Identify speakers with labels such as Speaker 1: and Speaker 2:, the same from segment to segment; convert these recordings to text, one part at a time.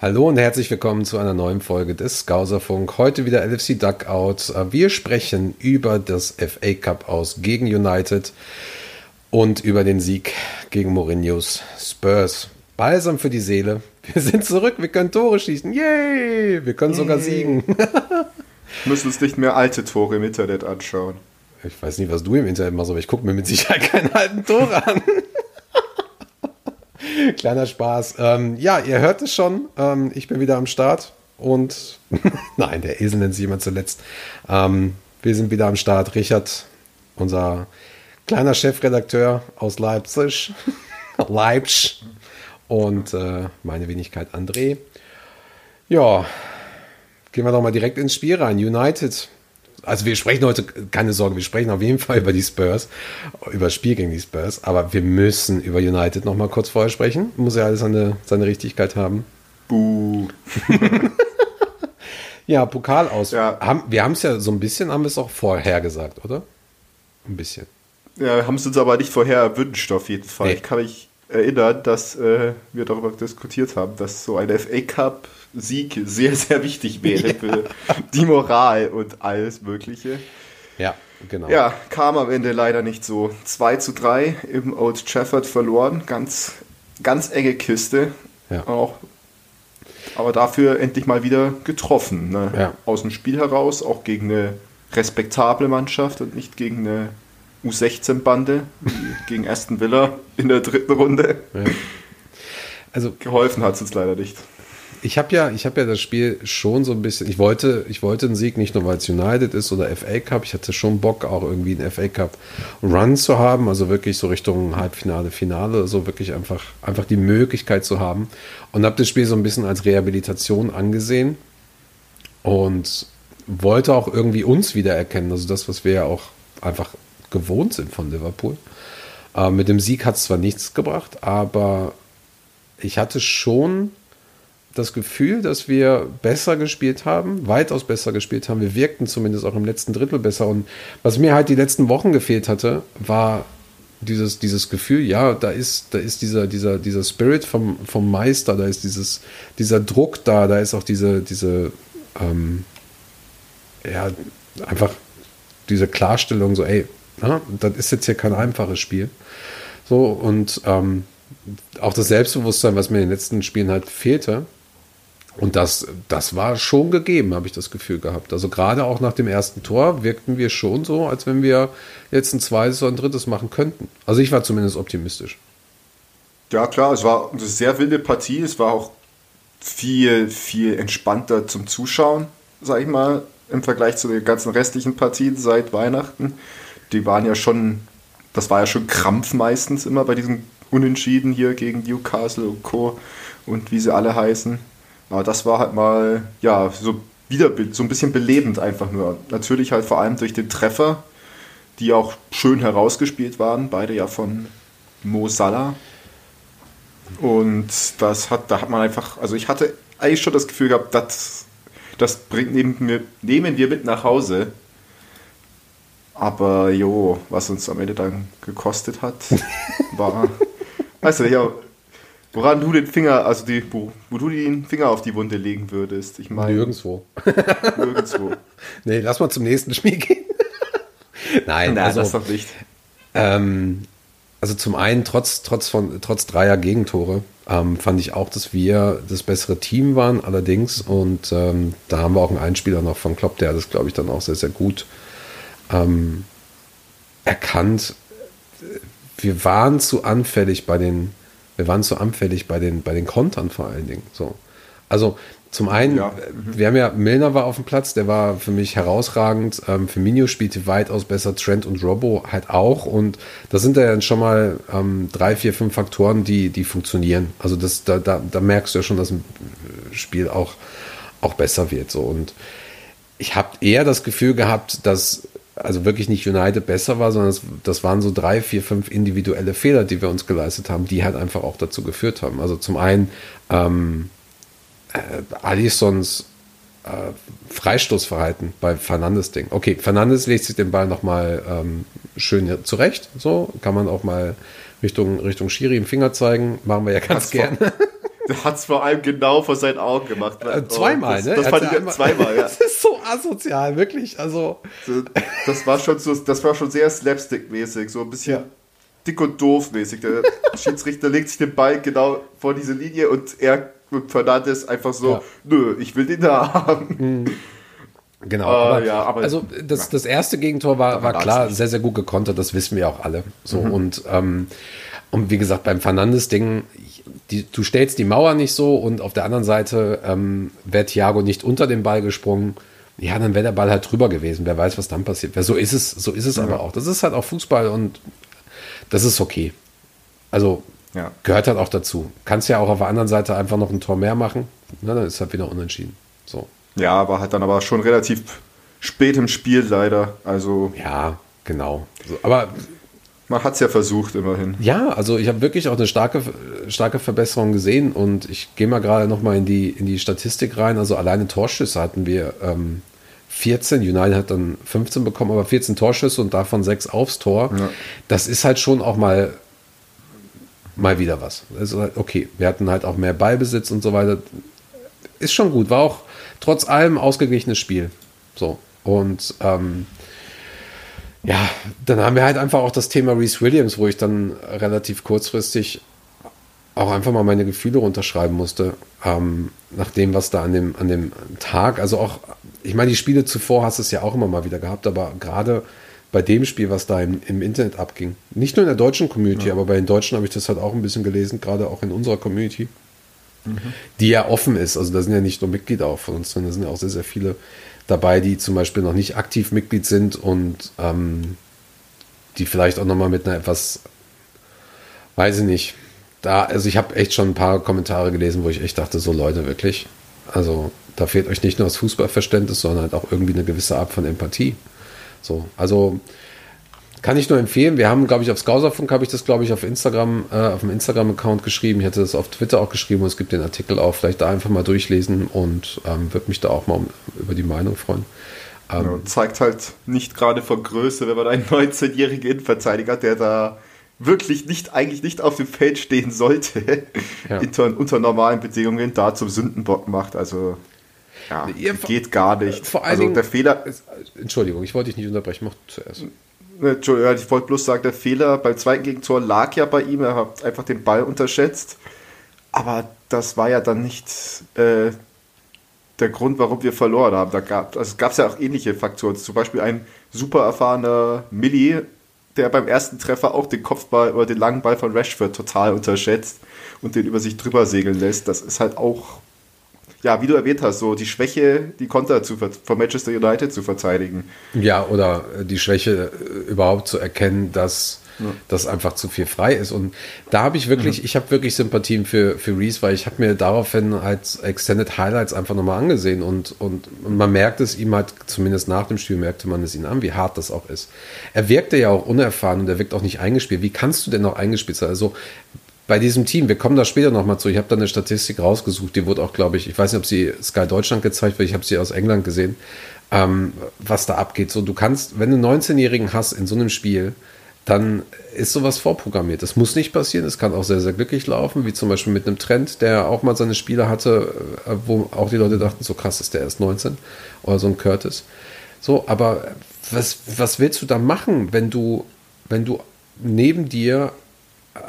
Speaker 1: Hallo und herzlich willkommen zu einer neuen Folge des Skauserfunk. Heute wieder LFC Duckout. Wir sprechen über das FA Cup aus gegen United und über den Sieg gegen Mourinhos Spurs. Balsam für die Seele. Wir sind zurück, wir können Tore schießen. Yay! Wir können sogar siegen.
Speaker 2: müssen uns nicht mehr alte Tore im Internet anschauen.
Speaker 1: Ich weiß nicht, was du im Internet machst, aber ich gucke mir mit Sicherheit keine alten Tore an. Kleiner Spaß. Ähm, ja, ihr hört es schon. Ähm, ich bin wieder am Start. Und nein, der Esel nennt sich jemand zuletzt. Ähm, wir sind wieder am Start. Richard, unser kleiner Chefredakteur aus Leipzig. Leipzig. Und äh, meine Wenigkeit André. Ja, gehen wir doch mal direkt ins Spiel rein. United also wir sprechen heute, keine Sorge, wir sprechen auf jeden Fall über die Spurs, über das Spiel gegen die Spurs, aber wir müssen über United noch mal kurz vorher sprechen. Muss ja alles seine, seine Richtigkeit haben.
Speaker 2: Buh.
Speaker 1: ja, Pokal aus. Ja. Haben, wir haben es ja so ein bisschen, haben wir es auch vorher gesagt, oder? Ein bisschen.
Speaker 2: Ja, haben es uns aber nicht vorher erwünscht, auf jeden Fall. Nee. Ich kann mich erinnern, dass äh, wir darüber diskutiert haben, dass so ein FA Cup Sieg sehr, sehr wichtig wäre ja. für die Moral und alles Mögliche.
Speaker 1: Ja, genau.
Speaker 2: Ja, kam am Ende leider nicht so. 2 zu 3 im Old Trafford verloren. Ganz, ganz enge Kiste. Ja. Auch. Aber dafür endlich mal wieder getroffen. Ne? Ja. Aus dem Spiel heraus, auch gegen eine respektable Mannschaft und nicht gegen eine U16-Bande, gegen Aston Villa in der dritten Runde. Ja. Also, Geholfen hat es uns leider nicht
Speaker 1: ich habe ja, ich habe ja das Spiel schon so ein bisschen. Ich wollte, ich wollte einen Sieg nicht nur weil es United ist oder FA Cup. Ich hatte schon Bock auch irgendwie einen FA Cup Run zu haben, also wirklich so Richtung Halbfinale, Finale, so wirklich einfach, einfach die Möglichkeit zu haben. Und habe das Spiel so ein bisschen als Rehabilitation angesehen und wollte auch irgendwie uns wiedererkennen, also das, was wir ja auch einfach gewohnt sind von Liverpool. Äh, mit dem Sieg hat es zwar nichts gebracht, aber ich hatte schon das Gefühl, dass wir besser gespielt haben, weitaus besser gespielt haben. Wir wirkten zumindest auch im letzten Drittel besser. Und was mir halt die letzten Wochen gefehlt hatte, war dieses, dieses Gefühl, ja, da ist, da ist dieser, dieser, dieser Spirit vom, vom Meister, da ist dieses, dieser Druck da, da ist auch diese, diese, ähm, ja, einfach diese Klarstellung, so, ey, na, das ist jetzt hier kein einfaches Spiel. So, und ähm, auch das Selbstbewusstsein, was mir in den letzten Spielen halt fehlte, und das, das war schon gegeben, habe ich das Gefühl gehabt. Also gerade auch nach dem ersten Tor wirkten wir schon so, als wenn wir jetzt ein zweites oder ein drittes machen könnten. Also ich war zumindest optimistisch.
Speaker 2: Ja klar, es war eine sehr wilde Partie. Es war auch viel, viel entspannter zum Zuschauen, sag ich mal, im Vergleich zu den ganzen restlichen Partien seit Weihnachten. Die waren ja schon, das war ja schon Krampf meistens immer bei diesen Unentschieden hier gegen Newcastle und Co. und wie sie alle heißen. Aber das war halt mal, ja, so wieder so ein bisschen belebend einfach nur. Natürlich halt vor allem durch den Treffer, die auch schön herausgespielt waren, beide ja von Mo Salah. Und das hat, da hat man einfach, also ich hatte eigentlich schon das Gefühl gehabt, das, das bringt, nehmen, wir, nehmen wir mit nach Hause. Aber jo, was uns am Ende dann gekostet hat, war, weißt du, ja, Woran du den Finger, also die, wo, wo, du den Finger auf die Wunde legen würdest. Ich meine.
Speaker 1: Nirgendwo. Nirgendwo. nee, lass mal zum nächsten Spiel gehen. Nein, Nein also, das doch nicht. Ähm, also zum einen, trotz, trotz, von, trotz dreier Gegentore, ähm, fand ich auch, dass wir das bessere Team waren, allerdings. Und ähm, da haben wir auch einen Einspieler noch von Klopp, der das, glaube ich, dann auch sehr, sehr gut ähm, erkannt. Wir waren zu anfällig bei den wir waren zu anfällig bei den, bei den Kontern vor allen Dingen. So. Also zum einen, ja. mhm. wir haben ja, Milner war auf dem Platz, der war für mich herausragend. Ähm, Firmino spielte weitaus besser, Trent und Robbo halt auch. Und das sind ja dann schon mal ähm, drei, vier, fünf Faktoren, die, die funktionieren. Also das, da, da, da merkst du ja schon, dass ein Spiel auch, auch besser wird. So. Und ich habe eher das Gefühl gehabt, dass also wirklich nicht United besser war, sondern das, das, waren so drei, vier, fünf individuelle Fehler, die wir uns geleistet haben, die halt einfach auch dazu geführt haben. Also zum einen ähm, äh, Alisons äh, Freistoßverhalten bei Fernandes Ding. Okay, Fernandes legt sich den Ball nochmal ähm, schön zurecht, so kann man auch mal Richtung, Richtung Schiri im Finger zeigen, machen wir ja ganz gerne.
Speaker 2: Der hat es vor allem genau vor seinen Augen gemacht.
Speaker 1: Äh, zweimal,
Speaker 2: das,
Speaker 1: ne?
Speaker 2: Das fand ich einmal, zweimal, ja.
Speaker 1: Das ist so asozial, wirklich. Also.
Speaker 2: Das war schon so, das war schon sehr slapstick-mäßig, so ein bisschen ja. dick und doof mäßig. Der Schiedsrichter legt sich den Ball genau vor diese Linie und er und Fernandes einfach so, ja. nö, ich will den da haben. Mhm.
Speaker 1: Genau. Uh, aber, ja, aber, also das, das erste Gegentor war, war klar sehr, sehr gut gekontert, das wissen wir auch alle. So mhm. und, ähm, und wie gesagt, beim Fernandes-Ding, die, du stellst die Mauer nicht so und auf der anderen Seite ähm, wäre Thiago nicht unter den Ball gesprungen, ja, dann wäre der Ball halt drüber gewesen. Wer weiß, was dann passiert wäre. So ist es, so ist es ja. aber auch. Das ist halt auch Fußball und das ist okay. Also ja. gehört halt auch dazu. Kannst ja auch auf der anderen Seite einfach noch ein Tor mehr machen. Na, dann ist halt wieder unentschieden. So.
Speaker 2: Ja, aber halt dann aber schon relativ spät im Spiel leider. Also.
Speaker 1: Ja, genau. So, aber
Speaker 2: man hat es ja versucht, immerhin.
Speaker 1: Ja, also ich habe wirklich auch eine starke, starke Verbesserung gesehen und ich gehe mal gerade nochmal in die, in die Statistik rein. Also alleine Torschüsse hatten wir ähm, 14, United hat dann 15 bekommen, aber 14 Torschüsse und davon 6 aufs Tor. Ja. Das ist halt schon auch mal, mal wieder was. Also okay, wir hatten halt auch mehr Ballbesitz und so weiter. Ist schon gut, war auch trotz allem ausgeglichenes Spiel. So. Und ähm, ja, dann haben wir halt einfach auch das Thema Reese Williams, wo ich dann relativ kurzfristig auch einfach mal meine Gefühle runterschreiben musste, ähm, nach dem, was da an dem, an dem Tag, also auch, ich meine, die Spiele zuvor hast du es ja auch immer mal wieder gehabt, aber gerade bei dem Spiel, was da im, im Internet abging, nicht nur in der deutschen Community, ja. aber bei den Deutschen habe ich das halt auch ein bisschen gelesen, gerade auch in unserer Community, mhm. die ja offen ist. Also da sind ja nicht nur Mitglieder auch von uns drin, da sind ja auch sehr, sehr viele dabei, die zum Beispiel noch nicht aktiv Mitglied sind und ähm, die vielleicht auch nochmal mit einer etwas, weiß ich nicht, da, also ich habe echt schon ein paar Kommentare gelesen, wo ich echt dachte, so Leute, wirklich, also da fehlt euch nicht nur das Fußballverständnis, sondern halt auch irgendwie eine gewisse Art von Empathie. So, also kann ich nur empfehlen. Wir haben, glaube ich, auf Skauserfunk habe ich das, glaube ich, auf Instagram, äh, auf dem Instagram-Account geschrieben. Ich hatte das auf Twitter auch geschrieben und es gibt den Artikel auch. Vielleicht da einfach mal durchlesen und ähm, würde mich da auch mal um, über die Meinung freuen.
Speaker 2: Ähm, ja, zeigt halt nicht gerade von Größe, wenn man einen 19-jährigen Innenverteidiger, der da wirklich nicht, eigentlich nicht auf dem Feld stehen sollte, ja. unter, unter normalen Bedingungen da zum Sündenbock macht. Also ja, geht gar nicht.
Speaker 1: Vor allem also der Fehler. Entschuldigung, ich wollte dich nicht unterbrechen, mach zuerst.
Speaker 2: Ne, ich wollte bloß sagen, der Fehler beim zweiten Gegentor lag ja bei ihm. Er hat einfach den Ball unterschätzt. Aber das war ja dann nicht äh, der Grund, warum wir verloren haben. Da gab also es gab ja auch ähnliche Faktoren. Zum Beispiel ein super erfahrener Milli, der beim ersten Treffer auch den Kopfball oder den langen Ball von Rashford total unterschätzt und den über sich drüber segeln lässt. Das ist halt auch ja, wie du erwähnt hast, so die Schwäche, die Konter zu, von Manchester United zu verteidigen.
Speaker 1: Ja, oder die Schwäche äh, überhaupt zu erkennen, dass ja. das einfach zu viel frei ist. Und da habe ich wirklich, mhm. ich habe wirklich Sympathien für, für Reese, weil ich habe mir daraufhin halt Extended Highlights einfach nochmal angesehen und, und, man merkt es ihm halt, zumindest nach dem Spiel merkte man es ihn an, wie hart das auch ist. Er wirkte ja auch unerfahren und er wirkt auch nicht eingespielt. Wie kannst du denn noch eingespielt sein? Also bei diesem Team, wir kommen da später nochmal zu, ich habe da eine Statistik rausgesucht, die wurde auch, glaube ich, ich weiß nicht, ob sie Sky Deutschland gezeigt wird, ich habe sie aus England gesehen, ähm, was da abgeht. So, du kannst, wenn du einen 19-Jährigen hast in so einem Spiel, dann ist sowas vorprogrammiert. Das muss nicht passieren, es kann auch sehr, sehr glücklich laufen, wie zum Beispiel mit einem Trend, der auch mal seine Spiele hatte, äh, wo auch die Leute dachten, so krass ist der erst 19 oder so ein Curtis. So, aber was, was willst du da machen, wenn du, wenn du neben dir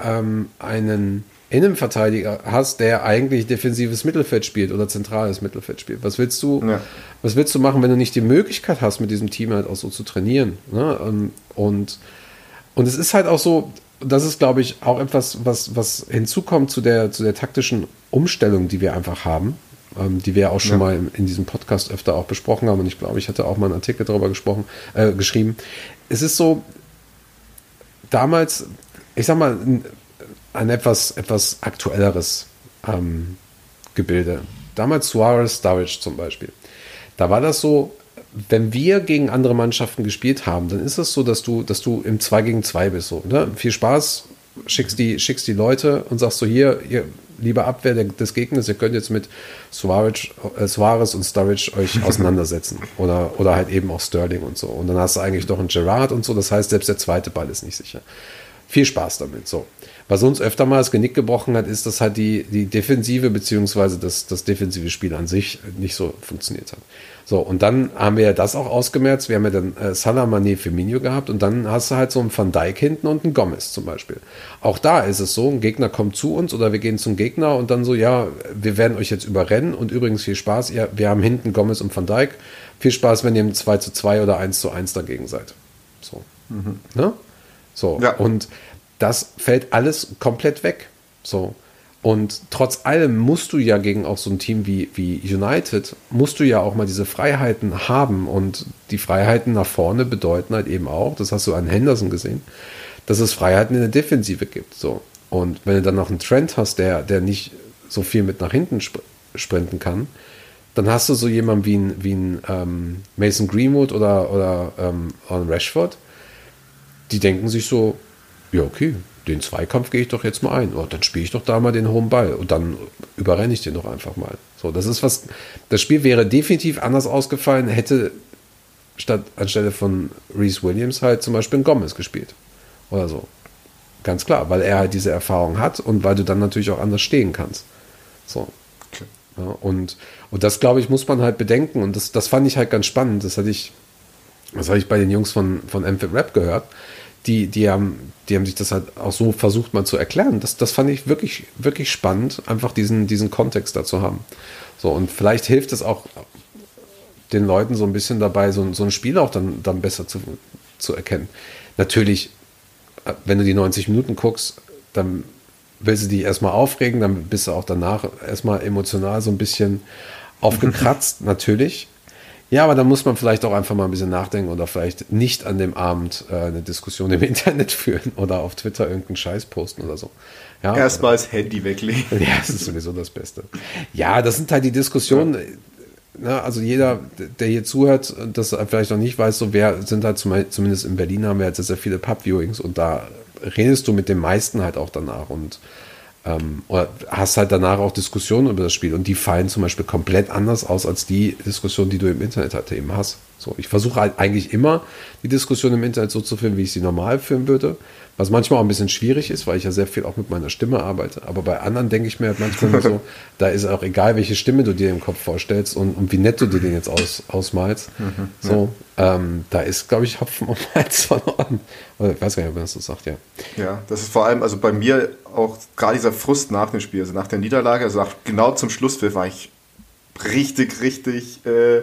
Speaker 1: ähm, einen Innenverteidiger hast, der eigentlich defensives Mittelfeld spielt oder zentrales Mittelfeld spielt. Was willst du, ja. was willst du machen, wenn du nicht die Möglichkeit hast, mit diesem Team halt auch so zu trainieren? Ne? Ähm, und, und es ist halt auch so, das ist, glaube ich, auch etwas, was, was hinzukommt zu der, zu der taktischen Umstellung, die wir einfach haben, ähm, die wir auch schon ja. mal in, in, diesem Podcast öfter auch besprochen haben. Und ich glaube, ich hatte auch mal einen Artikel darüber gesprochen, äh, geschrieben. Es ist so, damals ich sag mal, ein etwas, etwas aktuelleres ähm, Gebilde. Damals Suarez Sturridge zum Beispiel. Da war das so, wenn wir gegen andere Mannschaften gespielt haben, dann ist es so, dass du, dass du im 2 gegen 2 bist. So, ne? Viel Spaß, schickst die, schickst die Leute und sagst so, hier, ihr, liebe Abwehr des Gegners, ihr könnt jetzt mit Suarez, äh, Suarez und Sturridge euch auseinandersetzen. oder, oder halt eben auch Sterling und so. Und dann hast du eigentlich doch einen Gerard und so. Das heißt, selbst der zweite Ball ist nicht sicher. Viel Spaß damit. So. Was uns öfter mal das Genick gebrochen hat, ist, dass halt die, die Defensive beziehungsweise das, das defensive Spiel an sich nicht so funktioniert hat. So, und dann haben wir ja das auch ausgemerzt. Wir haben ja dann äh, Salah, Mané, Firmino gehabt und dann hast du halt so einen Van Dijk hinten und einen Gomez zum Beispiel. Auch da ist es so, ein Gegner kommt zu uns oder wir gehen zum Gegner und dann so, ja, wir werden euch jetzt überrennen und übrigens viel Spaß, ja, wir haben hinten Gomez und Van Dijk. Viel Spaß, wenn ihr im 2 zu 2 oder 1 zu 1 dagegen seid. So. Mhm. Ne? So. Ja. Und das fällt alles komplett weg. So. Und trotz allem musst du ja gegen auch so ein Team wie, wie United, musst du ja auch mal diese Freiheiten haben. Und die Freiheiten nach vorne bedeuten halt eben auch, das hast du an Henderson gesehen, dass es Freiheiten in der Defensive gibt. So. Und wenn du dann noch einen Trend hast, der, der nicht so viel mit nach hinten sp sprinten kann, dann hast du so jemanden wie ein, wie ein ähm, Mason Greenwood oder, oder ähm, Rashford, die denken sich so, ja, okay, den Zweikampf gehe ich doch jetzt mal ein. Oh, dann spiele ich doch da mal den hohen Ball und dann überrenne ich den doch einfach mal. So, das ist was. Das Spiel wäre definitiv anders ausgefallen, hätte statt anstelle von Reese Williams halt zum Beispiel ein Gomez gespielt. Oder so. Ganz klar, weil er halt diese Erfahrung hat und weil du dann natürlich auch anders stehen kannst. So. Okay. Ja, und, und das, glaube ich, muss man halt bedenken. Und das, das fand ich halt ganz spannend. Das hatte ich, das hatte ich bei den Jungs von, von Amphib Rap gehört die, die, haben, die haben sich das halt auch so versucht mal zu erklären. Das, das fand ich wirklich, wirklich spannend, einfach diesen, diesen Kontext dazu haben. So, und vielleicht hilft es auch den Leuten so ein bisschen dabei, so, so ein Spiel auch dann, dann besser zu, zu erkennen. Natürlich, wenn du die 90 Minuten guckst, dann willst du dich erstmal aufregen, dann bist du auch danach erstmal emotional so ein bisschen aufgekratzt, natürlich. Ja, aber da muss man vielleicht auch einfach mal ein bisschen nachdenken oder vielleicht nicht an dem Abend äh, eine Diskussion im Internet führen oder auf Twitter irgendeinen Scheiß posten oder so.
Speaker 2: Ja, Erstmal das Handy weglegen.
Speaker 1: Ja, das ist sowieso das Beste. Ja, das sind halt die Diskussionen. Ja. Ne, also jeder, der hier zuhört, das vielleicht noch nicht weiß, so wer sind halt zum, zumindest in Berlin haben wir jetzt sehr viele Pub-Viewings und da redest du mit den meisten halt auch danach und ähm, oder hast halt danach auch Diskussionen über das Spiel und die fallen zum Beispiel komplett anders aus als die Diskussion, die du im Internet halt eben hast. So, ich versuche halt eigentlich immer die Diskussion im Internet so zu führen, wie ich sie normal führen würde. Was manchmal auch ein bisschen schwierig ist, weil ich ja sehr viel auch mit meiner Stimme arbeite. Aber bei anderen denke ich mir halt manchmal so, da ist auch egal, welche Stimme du dir im Kopf vorstellst und, und wie nett du dir den jetzt aus, ausmalst. Mhm, so, ja. ähm, da ist, glaube ich, Hopfen und Malz verloren. Oder ich weiß gar nicht, ob man das so sagt, ja.
Speaker 2: Ja, das ist vor allem, also bei mir auch gerade dieser Frust nach dem Spiel, also nach der Niederlage, also nach, genau zum Schlusspfiff war ich richtig, richtig. Äh,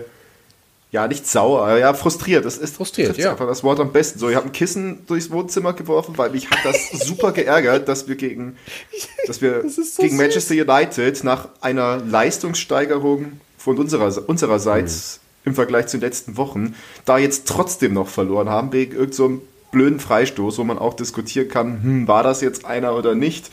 Speaker 2: ja, nicht sauer, ja, frustriert. Das ist frustriert, ja. einfach das Wort am besten. So, ich habe ein Kissen durchs Wohnzimmer geworfen, weil mich hat das super geärgert, dass wir gegen, dass wir das so gegen Manchester United nach einer Leistungssteigerung von unserer, unsererseits mhm. im Vergleich zu den letzten Wochen da jetzt trotzdem noch verloren haben, wegen irgendeinem so blöden Freistoß, wo man auch diskutieren kann, hm, war das jetzt einer oder nicht.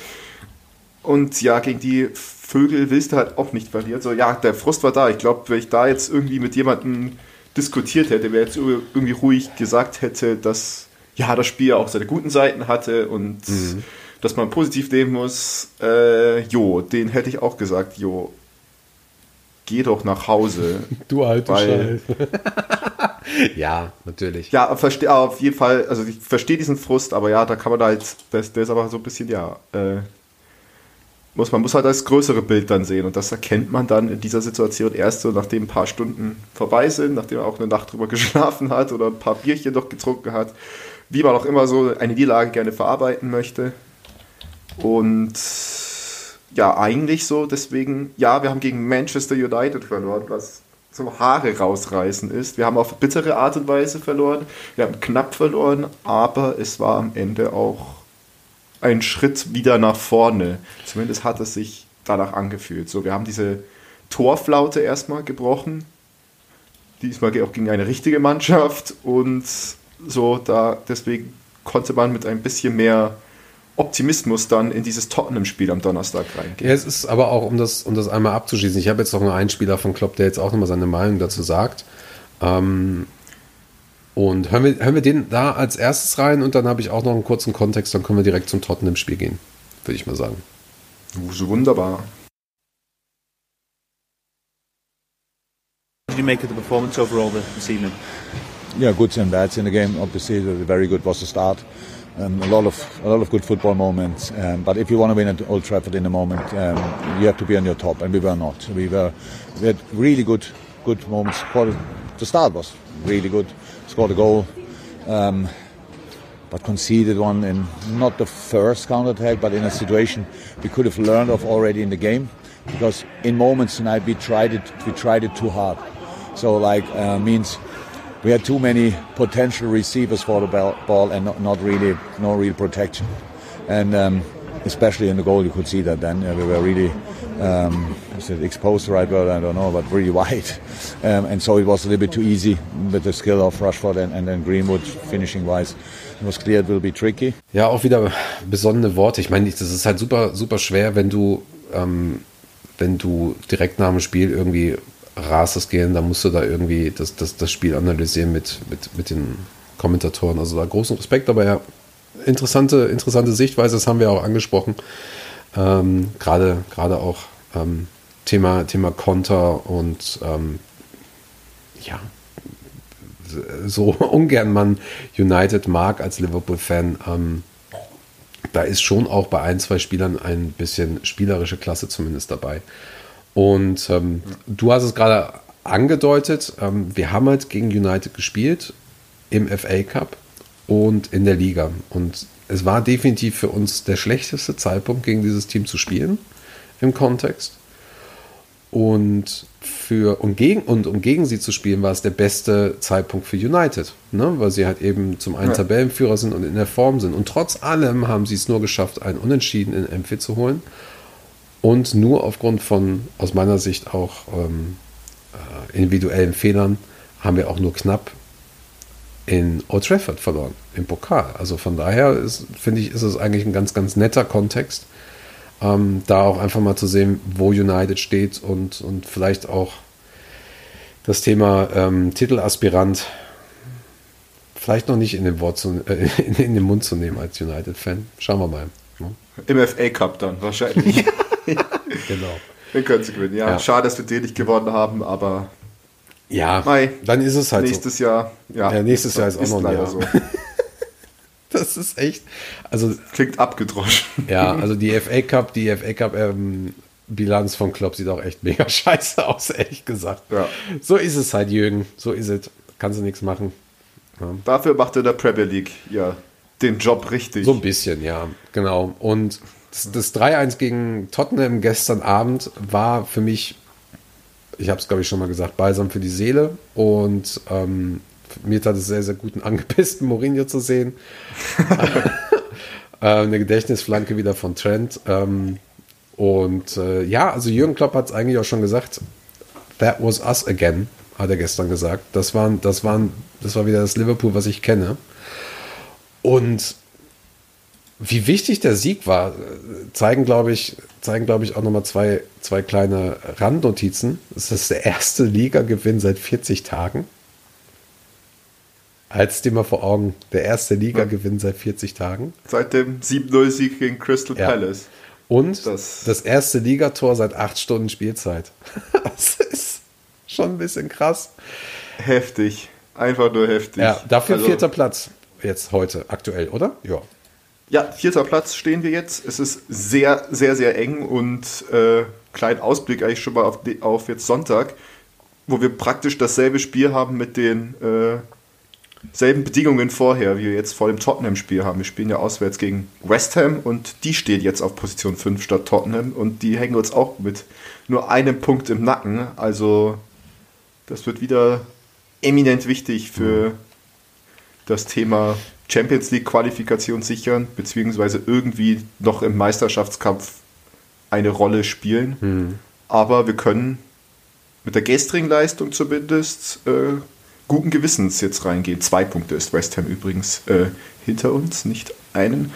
Speaker 2: Und ja, gegen die Vögel willst du halt auch nicht verlieren. So, ja, der Frust war da. Ich glaube, wenn ich da jetzt irgendwie mit jemandem diskutiert hätte, wer jetzt irgendwie ruhig gesagt hätte, dass ja das Spiel auch seine guten Seiten hatte und mhm. dass man positiv nehmen muss, äh, jo, den hätte ich auch gesagt, jo, geh doch nach Hause.
Speaker 1: Du alte weil, Ja, natürlich.
Speaker 2: Ja, verstehe auf jeden Fall, also ich verstehe diesen Frust, aber ja, da kann man halt, das, der ist aber so ein bisschen, ja, äh, muss, man muss halt das größere Bild dann sehen und das erkennt man dann in dieser Situation erst so, nachdem ein paar Stunden vorbei sind, nachdem man auch eine Nacht drüber geschlafen hat oder ein paar Bierchen noch getrunken hat, wie man auch immer so eine Niederlage gerne verarbeiten möchte. Und ja, eigentlich so, deswegen, ja, wir haben gegen Manchester United verloren, was zum Haare rausreißen ist. Wir haben auf bittere Art und Weise verloren, wir haben knapp verloren, aber es war am Ende auch ein Schritt wieder nach vorne. Zumindest hat es sich danach angefühlt. So, wir haben diese Torflaute erstmal gebrochen. Diesmal auch gegen eine richtige Mannschaft und so da deswegen konnte man mit ein bisschen mehr Optimismus dann in dieses Tottenham-Spiel am Donnerstag reingehen.
Speaker 1: Ja, es ist aber auch, um das, um das einmal abzuschließen, ich habe jetzt noch einen Einspieler von Klopp, der jetzt auch nochmal seine Meinung dazu sagt. Ähm, und hören wir, hören wir den da als erstes rein und dann habe ich auch noch einen kurzen Kontext, dann können wir direkt zum Tottenham-Spiel gehen, würde ich mal sagen.
Speaker 2: So wunderbar.
Speaker 3: What did you make of the performance overall this evening?
Speaker 4: Yeah, goods and bads in the game. Obviously, the very good was the start. Um, a lot of a lot of good football moments. Um, but if you want to win at Old Trafford in the moment, um, you have to be on your top, and we were not. We were we had really good good moments. The start was really good. Scored a goal, um, but conceded one in not the first counter attack, but in a situation we could have learned of already in the game. Because in moments tonight we tried it we tried it too hard. So like uh, means we had too many potential receivers for the ball and not, not really no real protection. And um, especially in the goal, you could see that then uh, we were really um, is it exposed the right word? I don't know, but really wide. Um, and so it was a little bit too easy with the skill of Rushford and, and then Greenwood finishing wise. It was clear it will be tricky.
Speaker 1: Ja, auch wieder besonnene Worte. Ich meine, das ist halt super, super schwer, wenn du, ähm, wenn du direkt nach dem Spiel irgendwie Rases gehen, dann musst du da irgendwie das, das, das Spiel analysieren mit, mit, mit den Kommentatoren. Also da großen Respekt, aber ja, interessante, interessante Sichtweise, das haben wir auch angesprochen. Ähm, gerade, gerade auch ähm, Thema, Thema Konter und ähm, ja, so ungern man United mag als Liverpool-Fan, ähm, da ist schon auch bei ein, zwei Spielern ein bisschen spielerische Klasse zumindest dabei. Und ähm, du hast es gerade angedeutet, ähm, wir haben halt gegen United gespielt im FA Cup und in der Liga. Und es war definitiv für uns der schlechteste Zeitpunkt, gegen dieses Team zu spielen im Kontext. Und, für, und, gegen, und um gegen sie zu spielen, war es der beste Zeitpunkt für United, ne? weil sie halt eben zum einen ja. Tabellenführer sind und in der Form sind. Und trotz allem haben sie es nur geschafft, einen Unentschieden in Empfi zu holen. Und nur aufgrund von, aus meiner Sicht auch ähm, äh, individuellen Fehlern, haben wir auch nur knapp in Old Trafford verloren, im Pokal. Also von daher finde ich, ist es eigentlich ein ganz, ganz netter Kontext, ähm, da auch einfach mal zu sehen, wo United steht und, und vielleicht auch das Thema ähm, Titelaspirant vielleicht noch nicht in den, zu, äh, in, in, den Mund zu nehmen als United-Fan. Schauen wir mal.
Speaker 2: Ne? Im FA Cup dann wahrscheinlich.
Speaker 1: genau.
Speaker 2: Den können sie gewinnen. Ja, ja, schade, dass wir den nicht gewonnen haben, aber.
Speaker 1: Ja, Mai, dann ist es halt
Speaker 2: nächstes so. Jahr. Ja,
Speaker 1: ja nächstes Jahr ist auch noch ein Jahr. So. das ist echt. Also,
Speaker 2: Klingt abgedroschen.
Speaker 1: Ja, also die FA Cup, die FA Cup ähm, Bilanz vom Klopp sieht auch echt mega scheiße aus, ehrlich gesagt. Ja. So ist es halt, Jürgen. So ist es. Kannst du nichts machen.
Speaker 2: Ja. Dafür macht er der Premier League ja den Job richtig.
Speaker 1: So ein bisschen, ja, genau. Und das, das 3-1 gegen Tottenham gestern Abend war für mich, ich habe es glaube ich schon mal gesagt, balsam für die Seele. Und ähm, mir tat es sehr, sehr gut, einen angepissten Mourinho zu sehen. äh, eine Gedächtnisflanke wieder von Trent. Ähm, und äh, ja, also Jürgen Klopp hat es eigentlich auch schon gesagt, that was us again, hat er gestern gesagt. Das, waren, das, waren, das war wieder das Liverpool, was ich kenne. Und wie wichtig der Sieg war, zeigen, glaube ich, zeigen, glaube ich, auch nochmal zwei, zwei kleine Randnotizen. Es ist der erste Liga-Gewinn seit 40 Tagen. Halt's dir mal vor Augen, der erste Liga-Gewinn seit 40 Tagen.
Speaker 2: Seit dem 7-0-Sieg gegen Crystal ja. Palace.
Speaker 1: Und das, das erste Ligator seit acht Stunden Spielzeit. das ist schon ein bisschen krass.
Speaker 2: Heftig. Einfach nur heftig.
Speaker 1: Ja, dafür also, vierter Platz jetzt heute aktuell, oder?
Speaker 2: Ja. Ja, vierter Platz stehen wir jetzt. Es ist sehr, sehr, sehr eng und äh, kleinen Ausblick eigentlich schon mal auf, auf jetzt Sonntag, wo wir praktisch dasselbe Spiel haben mit den äh, selben Bedingungen vorher, wie wir jetzt vor dem Tottenham-Spiel haben. Wir spielen ja auswärts gegen West Ham und die steht jetzt auf Position 5 statt Tottenham und die hängen uns auch mit nur einem Punkt im Nacken. Also das wird wieder eminent wichtig für mhm. das Thema Champions League Qualifikation sichern, beziehungsweise irgendwie noch im Meisterschaftskampf eine Rolle spielen. Mhm. Aber wir können mit der gestrigen Leistung zumindest äh, guten Gewissens jetzt reingehen. Zwei Punkte ist West Ham übrigens äh, hinter uns, nicht einen.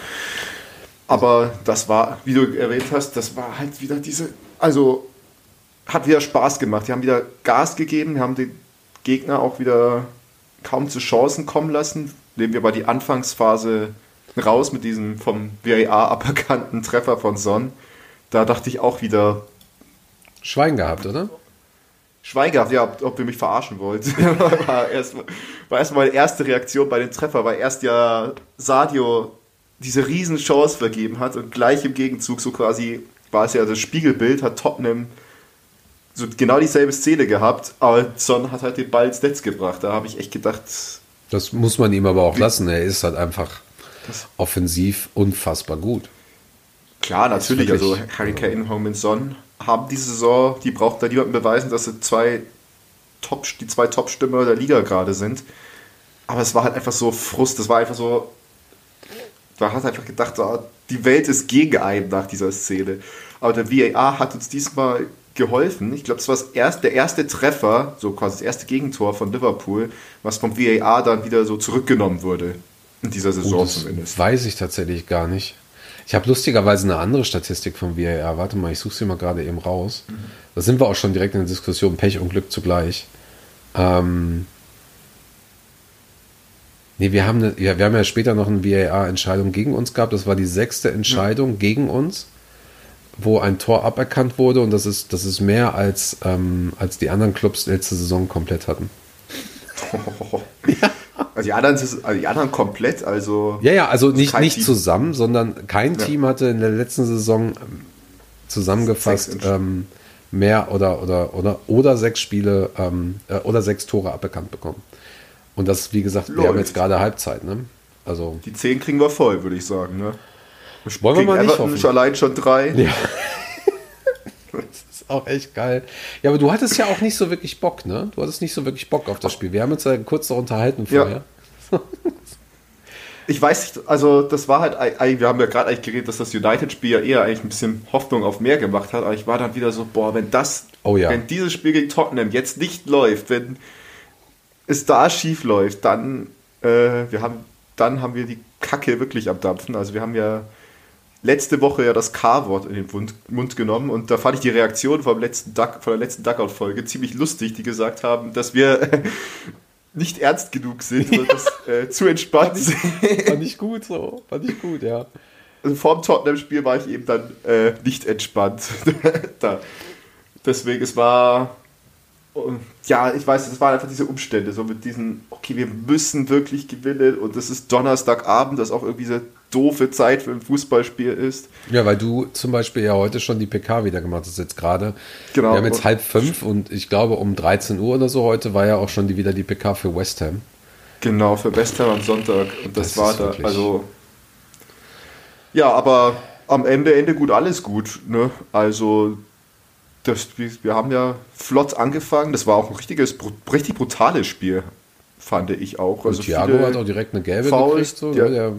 Speaker 2: Aber das war, wie du erwähnt hast, das war halt wieder diese, also hat wieder Spaß gemacht. Die haben wieder Gas gegeben, haben den Gegner auch wieder kaum zu Chancen kommen lassen. Nehmen wir mal die Anfangsphase raus mit diesem vom VAR aberkannten Treffer von Son. Da dachte ich auch wieder.
Speaker 1: Schwein gehabt, oder?
Speaker 2: Schwein gehabt, ja, ob, ob ihr mich verarschen wollt. war erstmal erst meine erste Reaktion bei den Treffer, weil erst ja Sadio diese riesen Chance vergeben hat und gleich im Gegenzug so quasi war es ja das Spiegelbild, hat Tottenham so genau dieselbe Szene gehabt, aber Son hat halt den Ball ins Netz gebracht. Da habe ich echt gedacht.
Speaker 1: Das muss man ihm aber auch lassen. Er ist halt einfach offensiv unfassbar gut.
Speaker 2: Klar, natürlich. Also Harry Kane und Son haben diese Saison, die braucht da niemanden beweisen, dass sie zwei Top, die zwei Top-Stürmer der Liga gerade sind. Aber es war halt einfach so Frust. Das war einfach so. Da hat einfach gedacht, die Welt ist gegen einen nach dieser Szene. Aber der VAR hat uns diesmal geholfen. Ich glaube, das war das erste, der erste Treffer, so quasi das erste Gegentor von Liverpool, was vom VAR dann wieder so zurückgenommen wurde. In dieser Saison oh,
Speaker 1: das zumindest. Weiß ich tatsächlich gar nicht. Ich habe lustigerweise eine andere Statistik vom VAR. Warte mal, ich suche sie mal gerade eben raus. Mhm. Da sind wir auch schon direkt in der Diskussion. Pech und Glück zugleich. Ähm, nee, wir haben, eine, ja, wir haben ja später noch eine VAR-Entscheidung gegen uns gehabt. Das war die sechste Entscheidung ja. gegen uns wo ein Tor aberkannt wurde und das ist, das ist mehr als, ähm, als die anderen Clubs letzte Saison komplett hatten.
Speaker 2: ja. Also die anderen, also die anderen komplett, also.
Speaker 1: Ja, ja, also nicht, nicht zusammen, sondern kein ja. Team hatte in der letzten Saison ähm, zusammengefasst ähm, mehr oder, oder, oder, oder sechs Spiele ähm, äh, oder sechs Tore aberkannt bekommen. Und das, wie gesagt, Läuft. wir haben jetzt gerade Halbzeit, ne? Also.
Speaker 2: Die zehn kriegen wir voll, würde ich sagen, ne?
Speaker 1: Wollen wir mal nicht Everton
Speaker 2: hoffen. allein schon drei. Ja.
Speaker 1: das ist auch echt geil. Ja, aber du hattest ja auch nicht so wirklich Bock, ne? Du hattest nicht so wirklich Bock auf das Spiel. Wir haben uns ja kurz noch unterhalten vorher. Ja.
Speaker 2: ich weiß nicht, also das war halt, wir haben ja gerade eigentlich geredet, dass das United-Spiel ja eher eigentlich ein bisschen Hoffnung auf mehr gemacht hat, aber ich war dann wieder so, boah, wenn das,
Speaker 1: oh ja.
Speaker 2: wenn dieses Spiel gegen Tottenham jetzt nicht läuft, wenn es da schief läuft, dann, äh, wir haben, dann haben wir die Kacke wirklich am Dampfen. Also wir haben ja letzte Woche ja das K-Wort in den Mund, genommen und da fand ich die Reaktion vom letzten Duck, von der letzten Duckout-Folge ziemlich lustig, die gesagt haben, dass wir nicht ernst genug sind und das äh, zu entspannt
Speaker 1: sind. Fand ich gut so, fand ich gut, ja.
Speaker 2: Also vor dem Tottenham-Spiel war ich eben dann äh, nicht entspannt. da. Deswegen, es war ja, ich weiß, es waren einfach diese Umstände, so mit diesen, okay, wir müssen wirklich gewinnen und das ist Donnerstagabend, das auch irgendwie so doofe Zeit für ein Fußballspiel ist.
Speaker 1: Ja, weil du zum Beispiel ja heute schon die PK wieder gemacht hast, jetzt gerade. Genau. Wir haben jetzt halb fünf und ich glaube um 13 Uhr oder so heute war ja auch schon die, wieder die PK für West Ham.
Speaker 2: Genau, für West Ham am Sonntag und das, das war da, also ja, aber am Ende, Ende gut, alles gut, ne? Also das, wir haben ja flott angefangen. Das war auch ein richtiges, richtig brutales Spiel, fand ich auch.
Speaker 1: Also Thiago hat auch direkt eine gelbe Fouls, gekriegt. So,
Speaker 2: der, der,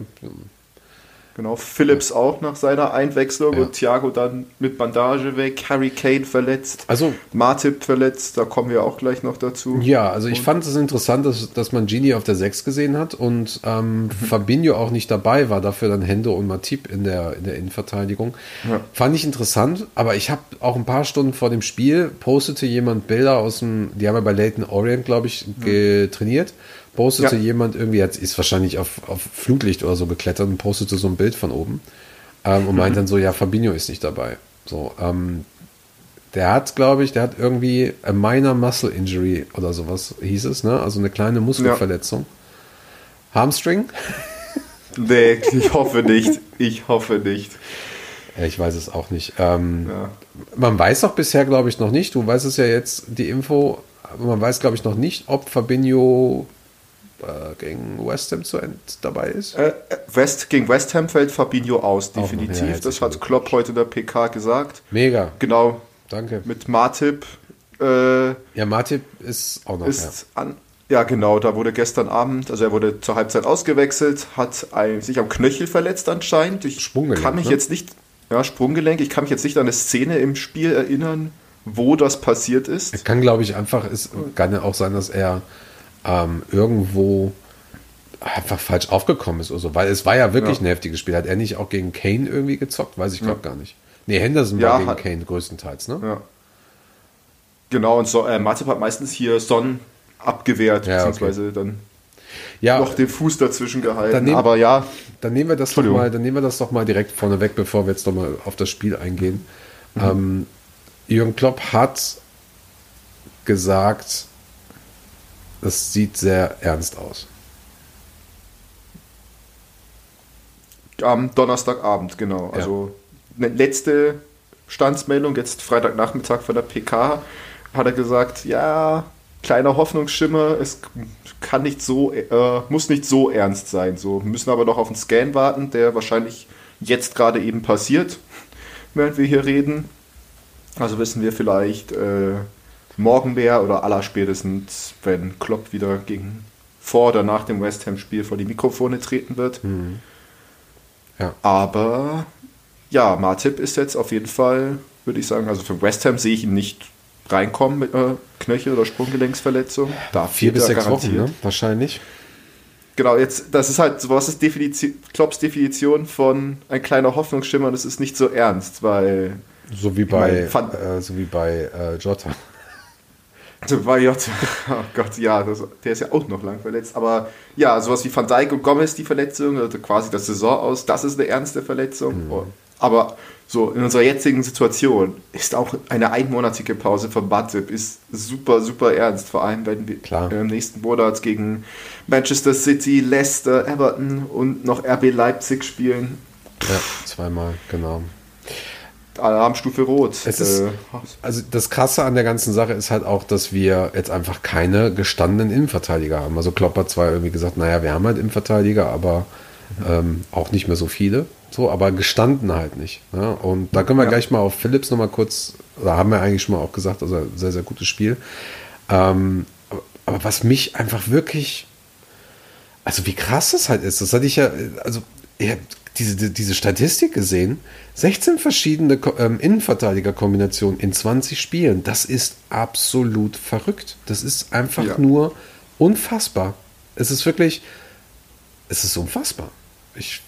Speaker 2: Genau, Phillips auch nach seiner Einwechslung ja. und Thiago dann mit Bandage weg, Harry Kane verletzt,
Speaker 1: also
Speaker 2: Martip verletzt, da kommen wir auch gleich noch dazu.
Speaker 1: Ja, also ich und fand es interessant, dass, dass man Gini auf der 6 gesehen hat und ähm, mhm. Fabinho auch nicht dabei war, dafür dann Hendo und Matip in der, in der Innenverteidigung. Ja. Fand ich interessant, aber ich habe auch ein paar Stunden vor dem Spiel postete jemand Bilder aus dem, die haben ja bei Leighton Orient, glaube ich, getrainiert. Mhm postete ja. jemand irgendwie, jetzt ist wahrscheinlich auf, auf Flutlicht oder so geklettert und postete so ein Bild von oben ähm, und meint dann so, ja, Fabinho ist nicht dabei. So, ähm, der hat, glaube ich, der hat irgendwie a minor muscle injury oder sowas hieß es, ne? Also eine kleine Muskelverletzung. Ja. Hamstring?
Speaker 2: Nee, ich hoffe nicht. Ich hoffe nicht.
Speaker 1: Ich weiß es auch nicht. Ähm, ja. Man weiß auch bisher, glaube ich, noch nicht. Du weißt es ja jetzt, die Info. Man weiß, glaube ich, noch nicht, ob Fabinho äh, gegen West Ham zu End dabei ist?
Speaker 2: Äh, West, gegen West Ham fällt Fabinho aus, definitiv. Das hat Klopp heute in der PK gesagt.
Speaker 1: Mega.
Speaker 2: Genau.
Speaker 1: Danke.
Speaker 2: Mit Martip. Äh,
Speaker 1: ja, Martip ist auch noch.
Speaker 2: Ist ja. An, ja, genau, da wurde gestern Abend, also er wurde zur Halbzeit ausgewechselt, hat ein, sich am Knöchel verletzt anscheinend. Ich
Speaker 1: Sprunggelenk,
Speaker 2: kann mich
Speaker 1: ne?
Speaker 2: jetzt nicht, ja, Sprunggelenk, ich kann mich jetzt nicht an eine Szene im Spiel erinnern, wo das passiert ist.
Speaker 1: Er kann, glaube ich, einfach, es kann ja auch sein, dass er ähm, irgendwo einfach falsch aufgekommen ist oder so. Weil es war ja wirklich ja. ein heftiges Spiel. Hat er nicht auch gegen Kane irgendwie gezockt? Weiß ich glaube ja. gar nicht. Nee, Henderson ja, war gegen hat, Kane größtenteils, ne?
Speaker 2: Ja. Genau, und so, äh, Matip hat meistens hier Son abgewehrt,
Speaker 1: Ja, okay.
Speaker 2: beziehungsweise dann
Speaker 1: Ja,
Speaker 2: noch den Fuß dazwischen gehalten.
Speaker 1: Dann nehmen-
Speaker 2: Aber ja,
Speaker 1: Dann nehmen wir das doch mal, dann nehmen wir das doch mal direkt vorneweg, bevor wir jetzt noch mal auf das Spiel eingehen. Ähm, Jürgen Klopp hat gesagt, das sieht sehr ernst aus.
Speaker 2: am Donnerstagabend, genau.
Speaker 1: Ja.
Speaker 2: Also eine letzte Standsmeldung, jetzt Freitagnachmittag von der PK, hat er gesagt, ja, kleiner Hoffnungsschimmer, es kann nicht so, äh, muss nicht so ernst sein. So, wir müssen aber noch auf den Scan warten, der wahrscheinlich jetzt gerade eben passiert, während wir hier reden. Also wissen wir vielleicht äh, morgen mehr oder allerspätestens, wenn Klopp wieder gegen vor oder nach dem West Ham-Spiel vor die Mikrofone treten wird.
Speaker 1: Ja.
Speaker 2: Aber ja, Martip ist jetzt auf jeden Fall, würde ich sagen, also für West Ham sehe ich ihn nicht reinkommen mit einer Knöchel- oder Sprunggelenksverletzung. Da
Speaker 1: Vier bis sechs
Speaker 2: garantiert.
Speaker 1: Wochen, ne? Wahrscheinlich.
Speaker 2: Genau, jetzt, das ist halt, so, was ist Definition, Klopps Definition von ein kleiner Hoffnungsschimmer, das ist nicht so ernst, weil
Speaker 1: So wie bei,
Speaker 2: meine, Van-
Speaker 1: äh, so wie bei äh, Jota.
Speaker 2: Also J, oh Gott, ja, das, der ist ja auch noch lang verletzt. Aber ja, sowas wie Van Dijk und Gomez, die Verletzung, also quasi das Saison aus, das ist eine ernste Verletzung.
Speaker 1: Mhm.
Speaker 2: Aber so in unserer jetzigen Situation ist auch eine einmonatige Pause von Matip ist super, super ernst. Vor allem, wenn wir
Speaker 1: Klar.
Speaker 2: im nächsten Monat gegen Manchester City, Leicester, Everton und noch RB Leipzig spielen.
Speaker 1: Ja, zweimal, genau.
Speaker 2: Alarmstufe Rot.
Speaker 1: Es ist-
Speaker 2: Äh,
Speaker 1: Also das Krasse an der ganzen Sache ist halt auch, dass wir jetzt einfach keine gestandenen Innenverteidiger haben. Also Klopp hat zwar irgendwie gesagt, naja, wir haben halt Innenverteidiger, aber ähm, auch nicht mehr so viele. So, aber gestanden halt nicht. Ne? Und da können wir
Speaker 2: Ja.
Speaker 1: gleich mal auf Philips nochmal kurz, da haben wir eigentlich schon mal auch gesagt, also sehr, sehr gutes Spiel. Ähm, aber, aber was mich einfach wirklich, also wie krass das halt ist, das hatte ich ja, also ich habe diese, diese Statistik gesehen, 16 verschiedene ähm, Innenverteidiger-Kombinationen in 20 Spielen, das ist absolut verrückt. Das ist einfach
Speaker 2: Ja.
Speaker 1: nur unfassbar. Es ist wirklich, es ist unfassbar. Ich,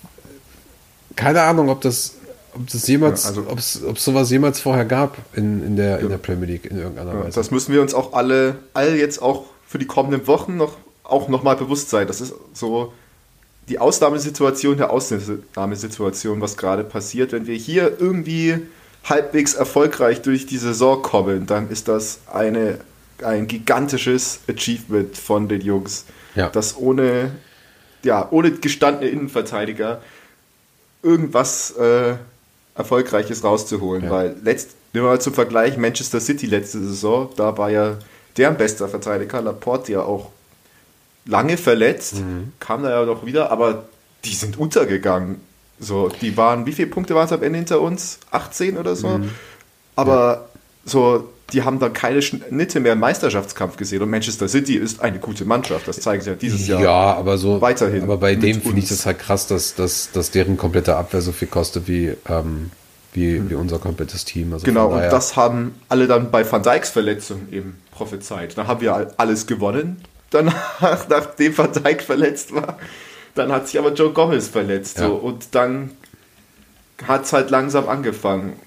Speaker 1: keine Ahnung, ob das, ob das jemals,
Speaker 2: Ja, also-
Speaker 1: ob es, sowas jemals vorher gab in, in, der, in der Premier League in irgendeiner
Speaker 2: Ja,
Speaker 1: Weise.
Speaker 2: das müssen wir uns auch alle, all jetzt auch für die kommenden Wochen noch auch nochmal bewusst sein. Das ist so die Ausnahmesituation der Ausnahmesituation, was gerade passiert. Wenn wir hier irgendwie halbwegs erfolgreich durch die Saison kommen, dann ist das eine, ein gigantisches Achievement von den Jungs.
Speaker 1: Ja.
Speaker 2: Das ohne, ja, ohne gestandene Innenverteidiger irgendwas äh, Erfolgreiches rauszuholen.
Speaker 1: Ja.
Speaker 2: Weil letzt, nehmen wir mal zum Vergleich Manchester City letzte Saison, da war ja deren bester Verteidiger Laporte ja auch lange verletzt,
Speaker 1: Mhm.
Speaker 2: kam da ja noch wieder, aber die sind untergegangen. So, die waren, wie viele Punkte waren es am Ende hinter uns? 18 oder so?
Speaker 1: Mhm.
Speaker 2: Aber so, die haben dann keine Schnitte mehr im Meisterschaftskampf gesehen und Manchester City ist eine gute Mannschaft, das zeigen sie ja dieses Jahr.
Speaker 1: Ja, aber so
Speaker 2: weiterhin
Speaker 1: Aber bei dem finde ich das halt krass, dass, dass, dass deren komplette Abwehr so viel kostet wie, ähm, wie, wie unser komplettes Team. Also.
Speaker 2: Genau, und das haben alle dann bei Van Dijks Verletzung eben prophezeit. Dann haben wir all- alles gewonnen, danach, nachdem Van Dijk verletzt war. Dann hat sich aber Joe Gomez verletzt.
Speaker 1: Ja.
Speaker 2: So, und dann hat es halt langsam angefangen,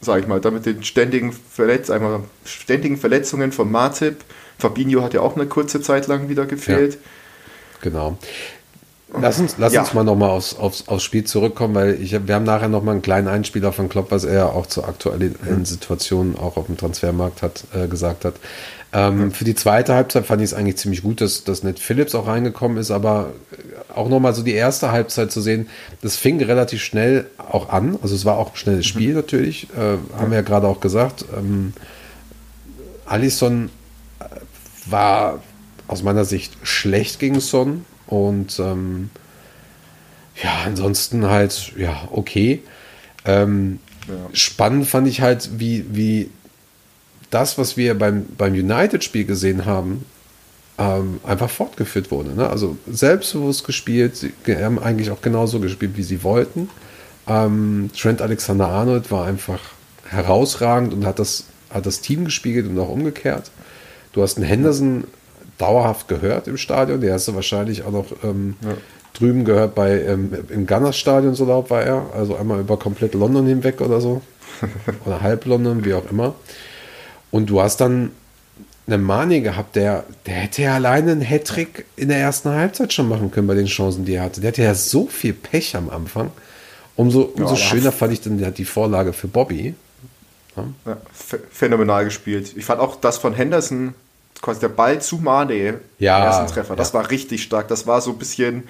Speaker 2: sag ich mal, dann mit den ständigen, Verletz einmal, ständigen Verletzungen von Martip. Fabinho hat ja auch eine kurze Zeit lang wieder gefehlt.
Speaker 1: Genau. Lass uns, lass
Speaker 2: Ja.
Speaker 1: uns mal nochmal aufs, aufs, aufs Spiel zurückkommen, weil ich, wir haben nachher nochmal einen kleinen Einspieler von Klopp, was er auch zur aktuellen
Speaker 2: Mhm.
Speaker 1: Situation auch auf dem Transfermarkt hat, äh, gesagt hat. Ähm, Für die zweite Halbzeit fand ich es eigentlich ziemlich gut, dass, dass Ned Phillips auch reingekommen ist, aber äh, auch nochmal so die erste Halbzeit zu sehen, das fing relativ schnell auch an. Also es war auch ein schnelles
Speaker 2: Mhm.
Speaker 1: Spiel natürlich, äh, haben wir ja gerade auch gesagt. Ähm, Alisson war aus meiner Sicht schlecht gegen Son und ähm, ja, ansonsten halt, ja, okay. Ähm, Spannend fand ich halt, wie, wie das, was wir beim, beim United-Spiel gesehen haben, ähm, einfach fortgeführt wurde. Ne? Also selbstbewusst gespielt, sie haben eigentlich auch genauso gespielt, wie sie wollten. Ähm, Trent Alexander-Arnold war einfach herausragend und hat das, hat das Team gespiegelt und auch umgekehrt. Du hast einen Henderson dauerhaft gehört im Stadion, der hast du wahrscheinlich auch noch ähm, drüben gehört bei ähm, im Gunners Stadion, so laut war er, also einmal über komplett London hinweg oder so. oder halb London, wie auch immer. Und du hast dann einen Mane gehabt, der, der hätte ja alleine einen Hattrick in der ersten Halbzeit schon machen können bei den Chancen, die er hatte. Der hatte ja so viel Pech am Anfang. Umso, umso
Speaker 2: Ja,
Speaker 1: schöner fand ich dann die Vorlage für Bobby.
Speaker 2: Ja, ph- phänomenal gespielt. Ich fand auch das von Henderson, quasi der Ball zu Mane,
Speaker 1: Ja,
Speaker 2: ersten Treffer, das
Speaker 1: ja.
Speaker 2: war richtig stark. Das war so ein bisschen,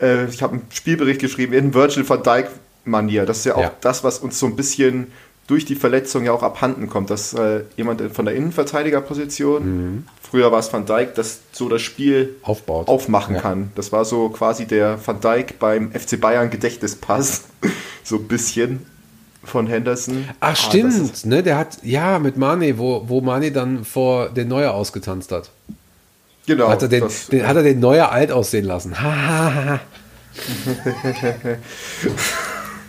Speaker 2: äh, ich habe einen Spielbericht geschrieben, in Virgil van Dijk Manier. Das ist ja auch
Speaker 1: Ja.
Speaker 2: das, was uns so ein bisschen durch die Verletzung ja auch abhanden kommt, dass äh, jemand von der Innenverteidigerposition,
Speaker 1: Mhm.
Speaker 2: früher war es Van Dijk, das so das Spiel
Speaker 1: Aufbaut.
Speaker 2: aufmachen
Speaker 1: Ja.
Speaker 2: kann. Das war so quasi der Van Dijk beim FC Bayern Gedächtnispass, so ein bisschen von Henderson.
Speaker 1: Ach,
Speaker 2: Ah,
Speaker 1: stimmt,
Speaker 2: ist-
Speaker 1: ne? Der hat, ja, mit Mane, wo, wo Mane dann vor den Neuer ausgetanzt hat.
Speaker 2: Genau.
Speaker 1: hat, er den,
Speaker 2: das,
Speaker 1: den, hat er den Neuer alt aussehen lassen.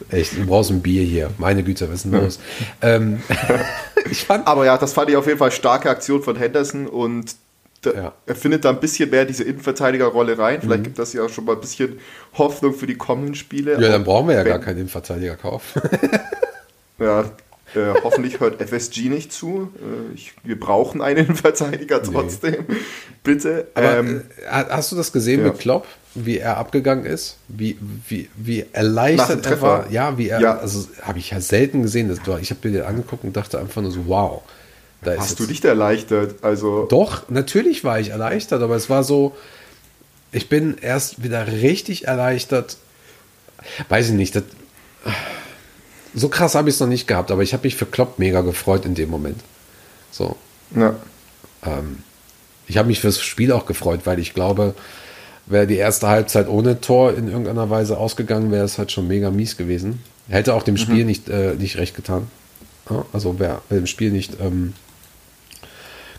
Speaker 1: Echt, du brauchst ein Bier hier. Meine Güte, was ist denn los? ähm, ich fand,
Speaker 2: aber ja, das fand ich auf jeden Fall starke Aktion von Henderson und da,
Speaker 1: Ja.
Speaker 2: er findet da ein bisschen mehr diese Innenverteidigerrolle rein. Vielleicht
Speaker 1: Mhm.
Speaker 2: gibt das ja auch schon mal ein bisschen Hoffnung für die kommenden Spiele.
Speaker 1: ja, dann brauchen wir ja
Speaker 2: Wenn-
Speaker 1: gar keinen Innenverteidiger kaufen.
Speaker 2: Ja, äh, hoffentlich hört FSG nicht zu. Äh, ich, wir brauchen einen Innenverteidiger trotzdem. Bitte.
Speaker 1: Aber
Speaker 2: ähm,
Speaker 1: äh, hast du das gesehen
Speaker 2: ja.
Speaker 1: mit Klopp, wie er abgegangen ist? Wie, wie, wie erleichtert er war? Ja, wie er,
Speaker 2: Ja.
Speaker 1: also habe ich ja selten gesehen. Das war, ich habe mir den angeguckt und dachte einfach nur so, wow.
Speaker 2: Hast du dich erleichtert? Also,
Speaker 1: Doch, natürlich war ich erleichtert, aber es war so, ich bin erst wieder richtig erleichtert. Weiß ich nicht, das, so krass habe ich es noch nicht gehabt, aber ich habe mich für Klopp mega gefreut in dem Moment. So,
Speaker 2: ja.
Speaker 1: ich habe mich fürs Spiel auch gefreut, weil ich glaube, wäre die erste Halbzeit ohne Tor in irgendeiner Weise ausgegangen, wäre es halt schon mega mies gewesen. Hätte auch dem Spiel nicht, äh, nicht recht getan. Ja, also wäre wär dem Spiel nicht ähm,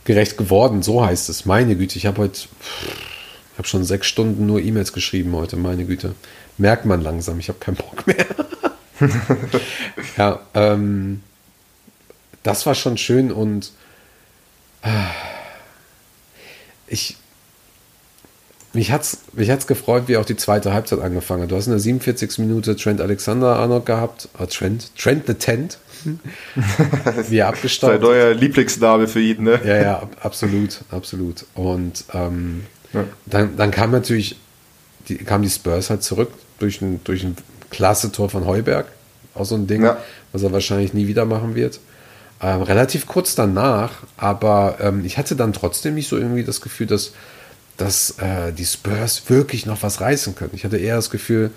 Speaker 1: gerecht geworden, so heißt es. Meine Güte, ich habe heute, ich habe schon sechs Stunden nur E-Mails geschrieben heute, meine Güte. Merkt man langsam, ich habe keinen Bock mehr. ja, ähm, das war schon schön und ich mich hat's, mich hat's gefreut, wie auch die zweite Halbzeit angefangen hat. Du hast in der 47. Minute Trent Alexander Arnold gehabt, äh, Trent, Trent the Tent, wie er
Speaker 2: Sein
Speaker 1: abgestaubt.
Speaker 2: neuer Lieblingsname für ihn, ne?
Speaker 1: Ja, ja, ab- absolut, absolut. Und ähm,
Speaker 2: Ja.
Speaker 1: dann, dann kam natürlich, die, kam die Spurs halt zurück durch ein, durch ein klasse Tor von Heuberg. Auch so ein Ding,
Speaker 2: Ja.
Speaker 1: was er wahrscheinlich nie wieder machen wird. Ähm, relativ kurz danach, aber ähm, ich hatte dann trotzdem nicht so irgendwie das Gefühl, dass, dass äh, die Spurs wirklich noch was reißen können. Ich hatte eher das Gefühl,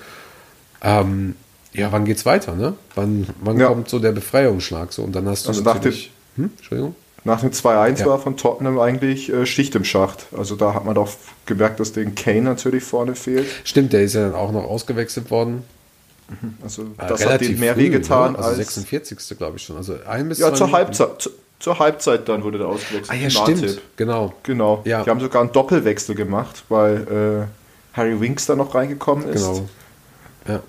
Speaker 1: ähm, ja, wann geht's weiter, ne? Wann, wann
Speaker 2: Ja.
Speaker 1: kommt so der Befreiungsschlag so? Und dann hast du
Speaker 2: Also nach dem-
Speaker 1: natürlich. Hm? Entschuldigung?
Speaker 2: Nach dem 2-1
Speaker 1: Ja.
Speaker 2: war von Tottenham eigentlich äh, Schicht im Schacht. Also da hat man doch gemerkt, dass den Kane natürlich vorne fehlt.
Speaker 1: Stimmt, der ist ja dann auch noch ausgewechselt worden.
Speaker 2: Also
Speaker 1: Äh,
Speaker 2: das hat dem mehr
Speaker 1: früh,
Speaker 2: wehgetan
Speaker 1: ne? Also
Speaker 2: als
Speaker 1: 46. glaube ich schon. Also ein bis
Speaker 2: ja zur. Halbzeit. Zu, zur Halbzeit dann wurde der ausgewechselt.
Speaker 1: Ah ja, stimmt. Genau.
Speaker 2: Genau.
Speaker 1: Ja.
Speaker 2: Die haben sogar einen Doppelwechsel gemacht, weil äh, Harry Winks da noch reingekommen ist.
Speaker 1: Genau. Ja,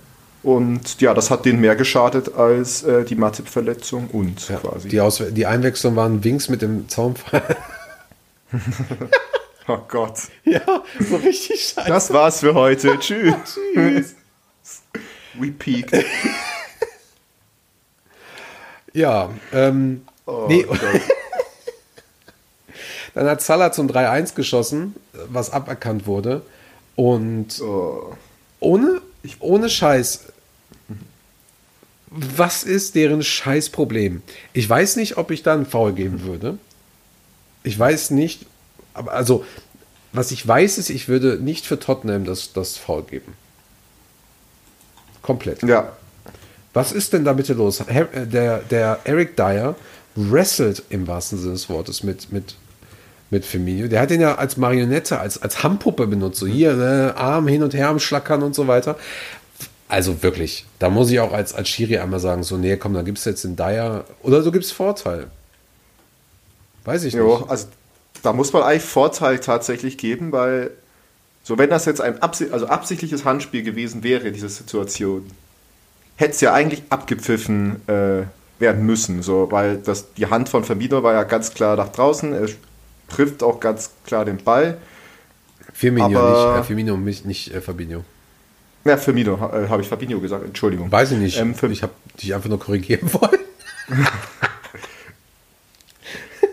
Speaker 2: Und ja, das hat denen mehr geschadet als äh, die Matip-Verletzung und
Speaker 1: ja.
Speaker 2: quasi.
Speaker 1: Die, Aus die Einwechslung waren Wings mit dem Zaunpfeil.
Speaker 2: oh Gott.
Speaker 1: ja, so richtig scheiße.
Speaker 2: Das war's für heute. Tschüss. Tschüss. We peaked.
Speaker 1: Ja, ähm,
Speaker 2: Oh
Speaker 1: nee, dann hat Salah zum 3-1 geschossen, was aberkannt wurde. Und
Speaker 2: Oh.
Speaker 1: ohne, ohne Scheiß. Was ist deren Scheißproblem? Ich weiß nicht, ob ich da einen Foul geben würde. Ich weiß nicht, aber also, was ich weiß, ist, ich würde nicht für Tottenham das, das Foul geben. Komplett.
Speaker 2: Ja.
Speaker 1: Was ist denn da bitte los? Äh, Der, der Eric Dyer wrestelt im wahrsten Sinne des Wortes mit, mit, mit Firmino. Der hat ihn ja als Marionette, als, als Handpuppe benutzt. So hier, äh, Arm hin und her am Schlackern und so weiter. Also wirklich, da muss ich auch als, als Schiri einmal sagen, so, nee, komm, dann gibst du jetzt den Dyer oder du gibst Vorteil. Weiß ich
Speaker 2: Jo,
Speaker 1: nicht.
Speaker 2: also da muss man eigentlich Vorteil tatsächlich geben, weil so wenn das jetzt ein absi also absichtliches Handspiel gewesen wäre, diese Situation, hätte es ja eigentlich abgepfiffen äh, werden müssen, so, weil das, die Hand von Firmino war ja ganz klar nach draußen, er trifft auch ganz klar den Ball.
Speaker 1: Firmino
Speaker 2: aber-
Speaker 1: nicht, äh, Firmino nicht, nicht äh, Fabinho.
Speaker 2: Ja, Firmino, ha- äh, habe ich Fabinho gesagt, Entschuldigung.
Speaker 1: Weiß ich nicht.
Speaker 2: Ähm,
Speaker 1: ich habe dich einfach nur korrigieren wollen.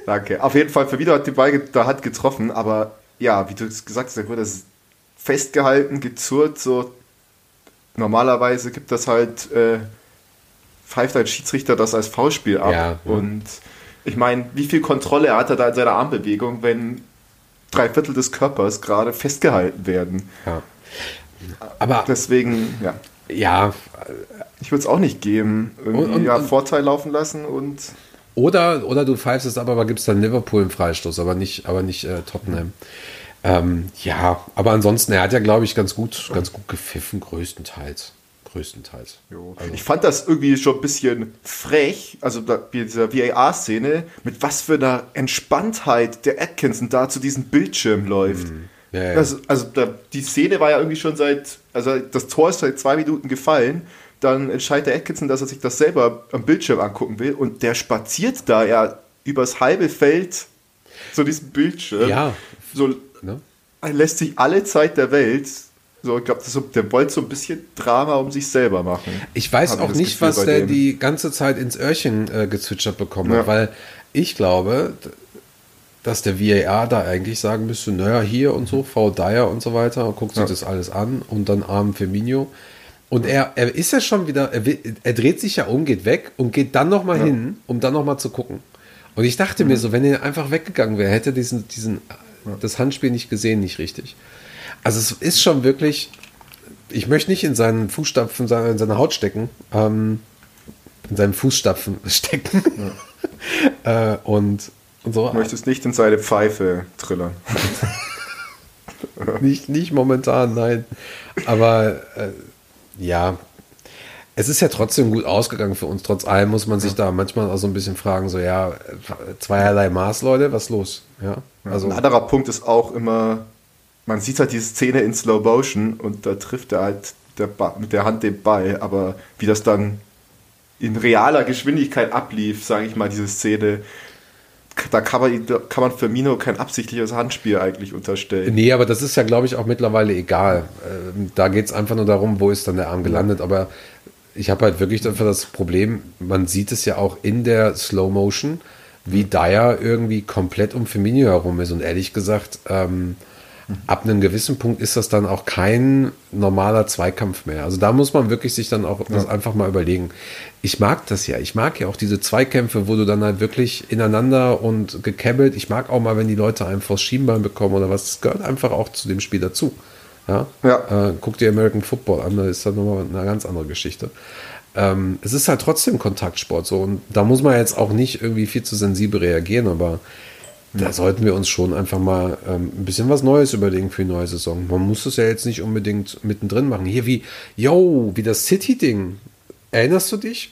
Speaker 2: Danke. Auf jeden Fall, Verwido hat die Ball da hat getroffen, aber ja, wie du gesagt hast, das festgehalten, gezurrt, so normalerweise gibt das halt, äh, pfeift ein Schiedsrichter das als Foulspiel ab.
Speaker 1: Ja, ja.
Speaker 2: Und ich meine, wie viel Kontrolle hat er da in seiner Armbewegung, wenn drei Viertel des Körpers gerade festgehalten werden?
Speaker 1: Ja. Aber
Speaker 2: Deswegen, ja.
Speaker 1: ja,
Speaker 2: Ich würde es auch nicht geben. Irgendwie
Speaker 1: Und- und-
Speaker 2: ja, Vorteil laufen lassen und
Speaker 1: Oder, oder du pfeifst es ab, aber gibst dann Liverpool einen Freistoß, aber nicht, aber nicht äh, Tottenham. Ähm, ja, aber ansonsten, er hat ja, glaube ich, ganz gut, ganz gut gepfiffen, größtenteils. Größtenteils. Also,
Speaker 2: Ich fand das irgendwie schon ein bisschen frech, also da, dieser VAR-Szene, mit was für einer Entspanntheit der Atkinson da zu diesem Bildschirm läuft.
Speaker 1: Mhm. Ja, ja.
Speaker 2: Also, also da, die Szene war ja irgendwie schon seit, also das Tor ist seit zwei Minuten gefallen, dann entscheidet der Atkinson, dass er sich das selber am Bildschirm angucken will und der spaziert da ja übers halbe Feld zu diesem Bildschirm.
Speaker 1: Ja.
Speaker 2: So, lässt sich alle Zeit der Welt, so, ich glaube, der wollte so ein bisschen Drama um sich selber machen.
Speaker 1: Ich weiß auch nicht,
Speaker 2: Gefühl
Speaker 1: was der
Speaker 2: dem.
Speaker 1: die ganze Zeit ins Öhrchen äh, gezwitschert bekommen hat,
Speaker 2: Ja.
Speaker 1: weil ich glaube, dass der VAR da eigentlich sagen müsste, naja, hier und so, V. Dyer und so weiter, guckt sich
Speaker 2: Ja.
Speaker 1: das alles an und dann Arm Firmino. Und er, er ist ja schon wieder, er, er dreht sich ja um, geht weg und geht dann nochmal hin, um dann nochmal zu gucken. Und ich dachte
Speaker 2: Mhm.
Speaker 1: mir so, wenn er einfach weggegangen wäre, hätte er diesen, diesen, das Handspiel nicht gesehen, nicht richtig. Also es ist schon wirklich, ich möchte nicht in seinen Fußstapfen, in seine Haut stecken, ähm, in seinen Fußstapfen stecken. äh, und, und so.
Speaker 2: Du möchtest nicht in seine Pfeife trillern.
Speaker 1: Nicht, nicht momentan, nein. Aber äh, ja, es ist ja trotzdem gut ausgegangen für uns. Trotz allem muss man sich da manchmal auch so ein bisschen fragen, so ja, zweierlei Maß, Leute, was los? Ja, also
Speaker 2: Ein anderer Punkt ist auch immer, man sieht halt diese Szene in Slow Motion und da trifft er halt der Ba- mit der Hand den Ball, aber wie das dann in realer Geschwindigkeit ablief, sage ich mal, diese Szene, da kann man, da kann man Firmino kein absichtliches Handspiel eigentlich unterstellen.
Speaker 1: Nee, aber das ist ja, glaube ich, auch mittlerweile egal. Ähm, da geht es einfach nur darum, wo ist dann der Arm gelandet. Aber ich habe halt wirklich dafür das Problem, man sieht es ja auch in der Slow Motion, wie Dyer irgendwie komplett um Firmino herum ist. Und ehrlich gesagt, ähm, ab einem gewissen Punkt ist das dann auch kein normaler Zweikampf mehr. Also da muss man wirklich sich dann auch das einfach mal überlegen. Ich mag das ja. Ich mag ja auch diese Zweikämpfe, wo du dann halt wirklich ineinander und gekebbelt. Ich mag auch mal, wenn die Leute einem vors Schienbein bekommen oder was. Das gehört einfach auch zu dem Spiel dazu. Ja.
Speaker 2: Ja.
Speaker 1: Äh, guck dir American Football an, da ist dann nochmal eine ganz andere Geschichte. Ähm, es ist halt trotzdem Kontaktsport so und da muss man jetzt auch nicht irgendwie viel zu sensibel reagieren, aber da sollten wir uns schon einfach mal ähm, ein bisschen was Neues überlegen für die neue Saison. Man muss es ja jetzt nicht unbedingt mittendrin machen. Hier wie, yo, wie das City-Ding. Erinnerst du dich?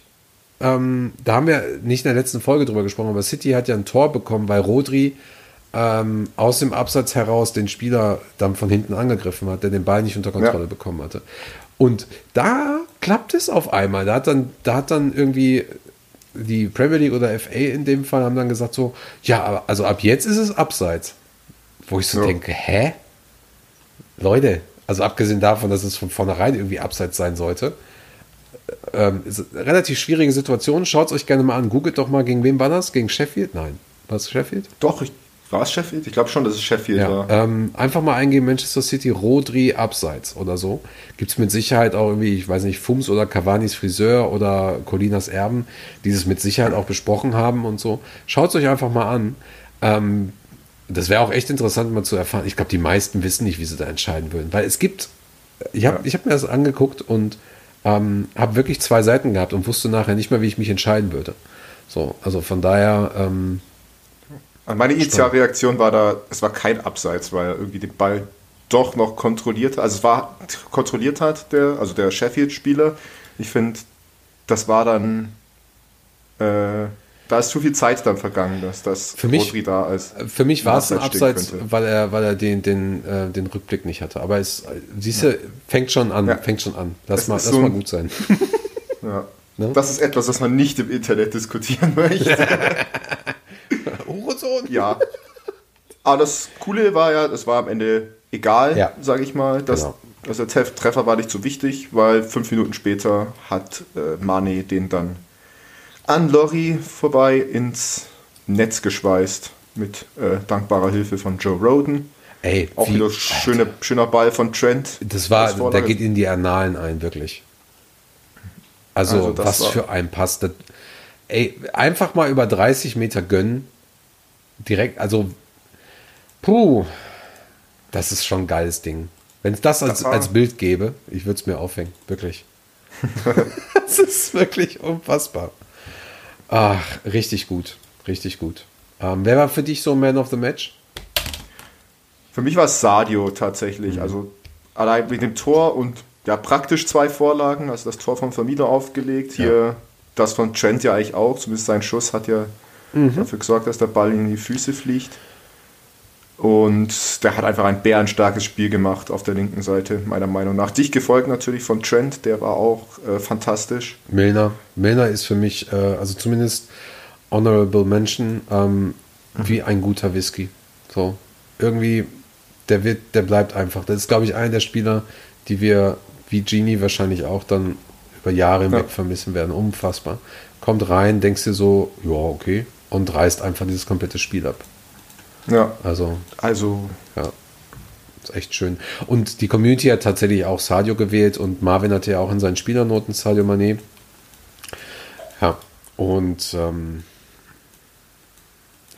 Speaker 1: Ähm, da haben wir nicht in der letzten Folge drüber gesprochen, aber City hat ja ein Tor bekommen, weil Rodri ähm, aus dem Abseits heraus den Spieler dann von hinten angegriffen hat, der den Ball nicht unter Kontrolle
Speaker 2: Ja.
Speaker 1: bekommen hatte. Und da klappt es auf einmal. Da hat dann, da hat dann irgendwie die Premier League oder FA in dem Fall haben dann gesagt so, ja, also ab jetzt ist es abseits. Wo ich so
Speaker 2: Ja.
Speaker 1: denke, hä? Leute, also abgesehen davon, dass es von vornherein irgendwie abseits sein sollte, ähm, relativ schwierige Situation. Schaut es euch gerne mal an. Googelt doch mal, gegen wen war das? Gegen Sheffield? Nein. War es Sheffield?
Speaker 2: Doch, ich, war es Sheffield? Ich glaube schon, dass es Sheffield
Speaker 1: Ja,
Speaker 2: war.
Speaker 1: ähm, einfach mal eingeben, Manchester City, Rodri abseits oder so. Gibt es mit Sicherheit auch irgendwie, ich weiß nicht, Fums oder Cavanis Friseur oder Colinas Erben, die es mit Sicherheit auch besprochen haben und so. Schaut es euch einfach mal an. Ähm, das wäre auch echt interessant mal zu erfahren. Ich glaube, die meisten wissen nicht, wie sie da entscheiden würden. Weil es gibt, ich habe
Speaker 2: Ja.
Speaker 1: ich hab mir das angeguckt und ähm, habe wirklich zwei Seiten gehabt und wusste nachher nicht mehr, wie ich mich entscheiden würde. So, also von daher, ähm,
Speaker 2: Also Meine Initialreaktion war da, es war kein Abseits, weil er irgendwie den Ball doch noch kontrolliert hat. Also es war kontrolliert hat, der, also der Sheffield-Spieler. Ich finde, das war dann, äh, da ist zu viel Zeit dann vergangen, dass das
Speaker 1: Für mich-
Speaker 2: Rodri da ist.
Speaker 1: Für mich war es ein
Speaker 2: Abseits könnte.
Speaker 1: weil er, weil er den, den, äh, den Rückblick nicht hatte. Aber es, siehst du, fängt schon an,
Speaker 2: Ja.
Speaker 1: fängt schon an. Lass mal, lass
Speaker 2: so
Speaker 1: mal gut sein.
Speaker 2: Ja.
Speaker 1: Ne?
Speaker 2: Das ist etwas, was man nicht im Internet diskutieren möchte.
Speaker 1: Hurensohn!
Speaker 2: ja. Aber das Coole war ja, es war am Ende egal,
Speaker 1: Ja.
Speaker 2: sage ich mal. Das,
Speaker 1: Genau.
Speaker 2: Also der Treff- Treffer war nicht so wichtig, weil fünf Minuten später hat äh, Mane den dann an Lorry vorbei ins Netz geschweißt mit äh, dankbarer Hilfe von Joe Roden.
Speaker 1: Ey,
Speaker 2: Auch
Speaker 1: wie-
Speaker 2: wieder schöne, schöner Ball von Trent.
Speaker 1: Das war,
Speaker 2: Vorlage.
Speaker 1: geht in die Annalen ein, wirklich. Also,
Speaker 2: Also das
Speaker 1: was
Speaker 2: war-
Speaker 1: für ein Pass. Das, ey, einfach mal über 30 Meter gönnen. Direkt, also, puh, das ist schon ein geiles Ding. Wenn es das als, als Bild gäbe, ich würde es mir aufhängen, wirklich. das ist wirklich unfassbar. Ach, richtig gut, richtig gut. Ähm, wer war für dich so Man of the Match?
Speaker 2: Für mich war es Sadio tatsächlich. Also allein mit dem Tor und ja, praktisch zwei Vorlagen. Also das Tor von Vermieter aufgelegt. Hier das von Trent ja eigentlich auch. Zumindest sein Schuss hat ja dafür gesorgt, dass der Ball in die Füße fliegt. Und der hat einfach ein bärenstarkes Spiel gemacht auf der linken Seite, meiner Meinung nach. Dich gefolgt natürlich von Trent, der war auch äh, fantastisch.
Speaker 1: Milner. Milner ist für mich, äh, also zumindest Honorable Mention, ähm, wie ein guter Whisky. So, irgendwie, der wird, der bleibt einfach. Das ist, glaube ich, einer der Spieler, die wir, wie Genie wahrscheinlich auch dann über Jahre hinweg
Speaker 2: Ja.
Speaker 1: vermissen werden. Unfassbar. Kommt rein, denkst dir so, ja, okay, und reißt einfach dieses komplette Spiel ab.
Speaker 2: Ja,
Speaker 1: Also,
Speaker 2: also
Speaker 1: ja. Ist echt schön. Und die Community hat tatsächlich auch Sadio gewählt und Marvin hatte ja auch in seinen Spielernoten Sadio Mané. Ja. Und ähm,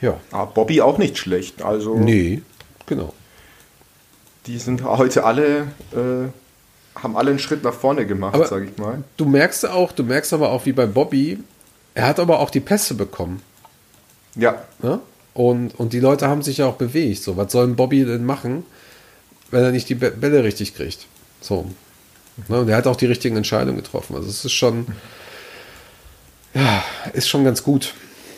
Speaker 1: ja.
Speaker 2: ah, Bobby auch nicht schlecht. Also
Speaker 1: Nee, genau.
Speaker 2: die sind heute alle, äh, haben alle einen Schritt nach vorne gemacht,
Speaker 1: Aber-
Speaker 2: sage ich mal.
Speaker 1: Du merkst auch, du merkst aber auch wie bei Bobby, er hat aber auch die Pässe bekommen.
Speaker 2: Ja,
Speaker 1: Ne? Und, und die Leute haben sich ja auch bewegt. So, was soll ein Bobby denn machen, wenn er nicht die Bä- Bälle richtig kriegt? So. Ne? Und er hat auch die richtigen Entscheidungen getroffen. Also es ist schon, ja, ist schon ganz gut.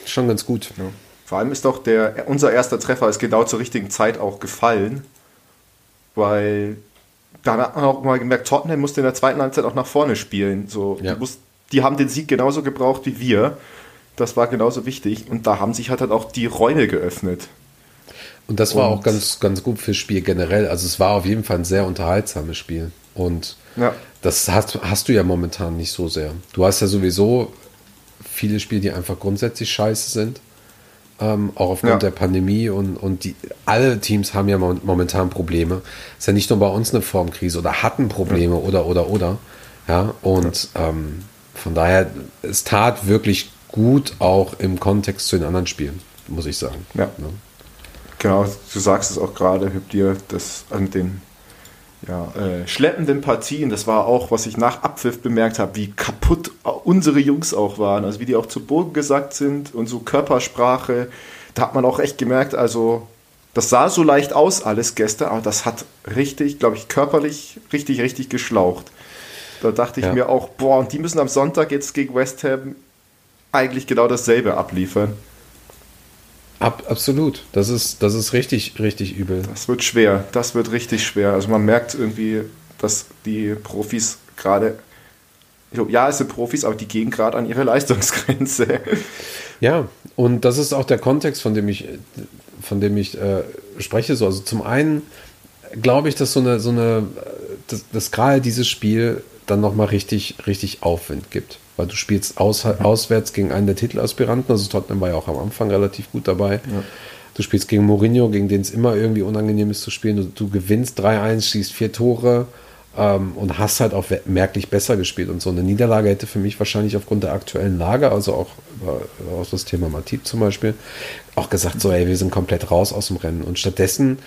Speaker 1: Schon ganz gut.
Speaker 2: Ja. Vor allem ist doch der, unser erster Treffer ist genau zur richtigen Zeit auch gefallen, weil da hat man auch mal gemerkt, Tottenham musste in der zweiten Halbzeit auch nach vorne spielen. So,
Speaker 1: Ja.
Speaker 2: die, muss, die haben den Sieg genauso gebraucht wie wir. Das war genauso wichtig und da haben sich halt, halt auch die Räume geöffnet.
Speaker 1: Und das war
Speaker 2: Und-
Speaker 1: auch ganz, ganz gut fürs Spiel generell. Also es war auf jeden Fall ein sehr unterhaltsames Spiel. Und
Speaker 2: Ja.
Speaker 1: das hast, hast du ja momentan nicht so sehr. Du hast ja sowieso viele Spiele, die einfach grundsätzlich scheiße sind. Ähm, auch aufgrund
Speaker 2: Ja.
Speaker 1: der Pandemie und, und die, alle Teams haben ja mo- momentan Probleme. Ist ja nicht nur bei uns eine Formkrise oder hatten Probleme oder, oder, oder. Ja, und ähm, von daher, es tat wirklich gut auch im Kontext zu den anderen Spielen, muss ich sagen.
Speaker 2: Ja.
Speaker 1: Ne?
Speaker 2: Genau, du sagst es auch gerade, Hüb dir, das an den ja, äh, schleppenden Partien, das war auch, was ich nach Abpfiff bemerkt habe, wie kaputt unsere Jungs auch waren, also wie die auch zu Boden gesackt sind und so Körpersprache, da hat man auch echt gemerkt, also das sah so leicht aus alles gestern, aber das hat richtig, glaube ich, körperlich richtig, richtig geschlaucht. Da dachte ich
Speaker 1: Ja.
Speaker 2: mir auch, boah, und die müssen am Sonntag jetzt gegen West Ham eigentlich genau dasselbe abliefern.
Speaker 1: Ab, absolut. Das ist, das ist richtig, richtig übel.
Speaker 2: Das wird schwer, das wird richtig schwer. Also man merkt irgendwie, dass die Profis gerade, ja, es sind Profis, aber die gehen gerade an ihre Leistungsgrenze.
Speaker 1: Ja, und das ist auch der Kontext, von dem ich, von dem ich äh, spreche. So, also zum einen glaube ich, dass so eine, so eine, dass, dass gerade dieses Spiel dann nochmal richtig, richtig Aufwind gibt. Weil du spielst aus, auswärts gegen einen der Titelaspiranten, also Tottenham war ja auch am Anfang relativ gut dabei. Du spielst gegen Mourinho, gegen den es immer irgendwie unangenehm ist zu spielen. Du, du gewinnst 3-1, schießt vier Tore ähm, und hast halt auch merklich besser gespielt. Und so eine Niederlage hätte für mich wahrscheinlich aufgrund der aktuellen Lage, also auch über, auch das Thema Matip zum Beispiel, auch gesagt, so, ey, wir sind komplett raus aus dem Rennen. Und stattdessen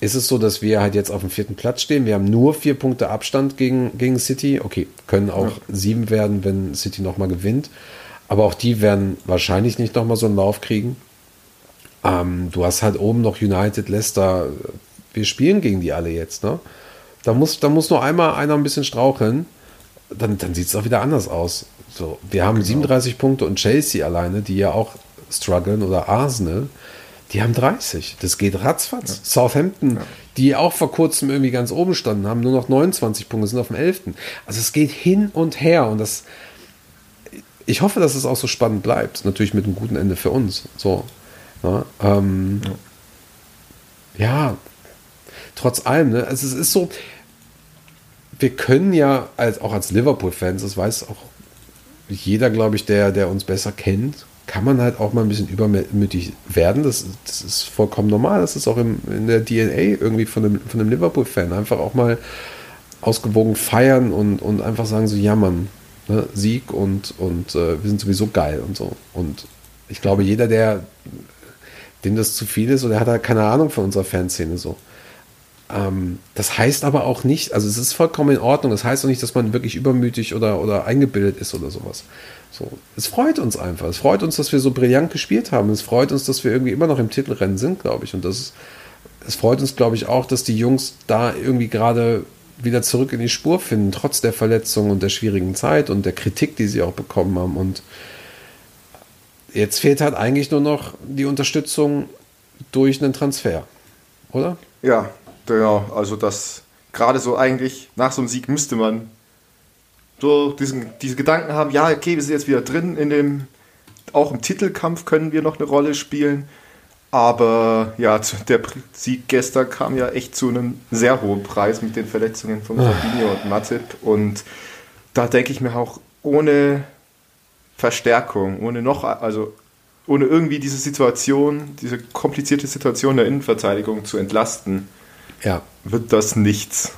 Speaker 1: ist es so, dass wir halt jetzt auf dem vierten Platz stehen. Wir haben nur vier Punkte Abstand gegen, gegen City. Okay, können auch sieben werden, wenn City nochmal gewinnt. Aber auch die werden wahrscheinlich nicht nochmal so einen Lauf kriegen. Ähm, du hast halt oben noch United, Leicester. Wir spielen gegen die alle jetzt. Ne? Da, muss, da muss nur einmal einer ein bisschen straucheln. Dann, dann sieht es auch wieder anders aus. So, wir haben 37 Punkte und Chelsea alleine, die ja auch strugglen, oder Arsenal, die haben 30. Das geht ratzfatz. Southampton, die auch vor kurzem irgendwie ganz oben standen, haben nur noch 29 Punkte, sind auf dem 11. Also es geht hin und her und das. Ich hoffe, dass es auch so spannend bleibt. Natürlich mit einem guten Ende für uns. So. Ne? Ähm, ja. trotz allem, ne? Also es ist so, wir können ja als, auch als Liverpool-Fans, das weiß auch jeder, glaube ich, der, der uns besser kennt, kann man halt auch mal ein bisschen übermütig werden. Das, das ist vollkommen normal. Das ist auch im, in der DNA irgendwie von einem, von einem Liverpool-Fan. Einfach auch mal ausgewogen feiern und, und einfach sagen so, ja Mann, ne, Sieg und, und äh, wir sind sowieso geil und so. Und ich glaube, jeder, der dem das zu viel ist oder hat halt keine Ahnung von unserer Fanszene so. Ähm, das heißt aber auch nicht, also es ist vollkommen in Ordnung, das heißt auch nicht, dass man wirklich übermütig oder, oder eingebildet ist oder sowas. So, es freut uns einfach. Es freut uns, dass wir so brillant gespielt haben. Es freut uns, dass wir irgendwie immer noch im Titelrennen sind, glaube ich. Und das ist, es freut uns, glaube ich, auch, dass die Jungs da irgendwie gerade wieder zurück in die Spur finden, trotz der Verletzung und der schwierigen Zeit und der Kritik, die sie auch bekommen haben. Und jetzt fehlt halt eigentlich nur noch die Unterstützung durch einen Transfer, oder?
Speaker 2: Ja, genau. Also das gerade so eigentlich nach so einem Sieg müsste man so diesen, diese Gedanken haben, ja, okay, wir sind jetzt wieder drin in dem, auch im Titelkampf können wir noch eine Rolle spielen. Aber ja, der Sieg gestern kam ja echt zu einem sehr hohen Preis mit den Verletzungen von ah. Fabinho und Matip. Und da denke ich mir auch, ohne Verstärkung, ohne noch, also ohne irgendwie diese Situation, diese komplizierte Situation der Innenverteidigung zu entlasten,
Speaker 1: ja.
Speaker 2: wird das nichts,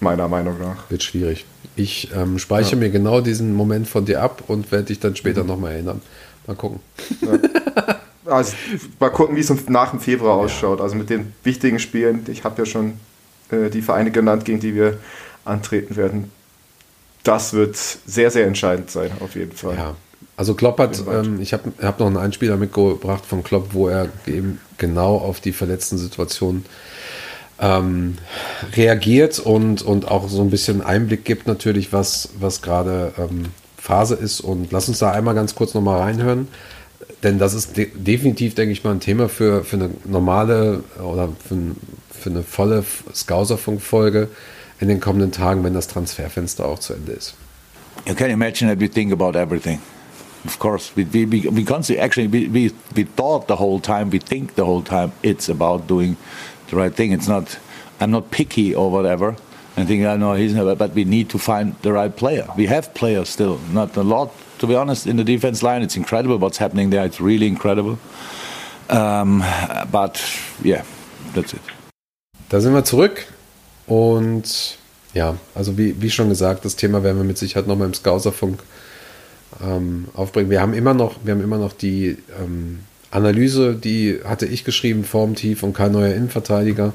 Speaker 2: meiner Meinung nach.
Speaker 1: Wird schwierig. Ich ähm, speichere ja. mir genau diesen Moment von dir ab und werde dich dann später mhm. nochmal erinnern. Mal gucken.
Speaker 2: Ja. Also, mal gucken, wie es nach dem Februar ausschaut. Also mit den wichtigen Spielen. Ich habe ja schon äh, die Vereine genannt, gegen die wir antreten werden. Das wird sehr, sehr entscheidend sein, auf jeden Fall.
Speaker 1: Ja. Also Klopp hat, ähm, ich habe hab noch einen Einspieler mitgebracht von Klopp, wo er eben genau auf die verletzten Situationen ähm, reagiert und, und auch so ein bisschen Einblick gibt natürlich, was, was gerade ähm, Phase ist. Und lass uns da einmal ganz kurz nochmal reinhören. Denn das ist de definitiv, denke ich mal, ein Thema für, für eine normale oder für, für eine volle Scouser-Funkfolge in den kommenden Tagen, wenn das Transferfenster auch zu Ende ist.
Speaker 5: You can imagine that we think about everything. Of course, we, we, we, we actually, we, we, we thought the whole time, we think the whole time it's about doing the right thing. It's not, I'm not picky or whatever. I think I know he's never, but we need to find the right player. We have players still, not a lot, to be honest, in the defense line. It's incredible what's happening there. It's really incredible. Um, but yeah, that's it.
Speaker 1: Da sind wir zurück und ja, also wie, wie schon gesagt, das Thema werden wir mit Sicherheit nochmal im Scouserfunk ähm, aufbringen. Wir haben immer noch, wir haben immer noch die ähm, Analyse, die hatte ich geschrieben, Formtief und kein neuer Innenverteidiger.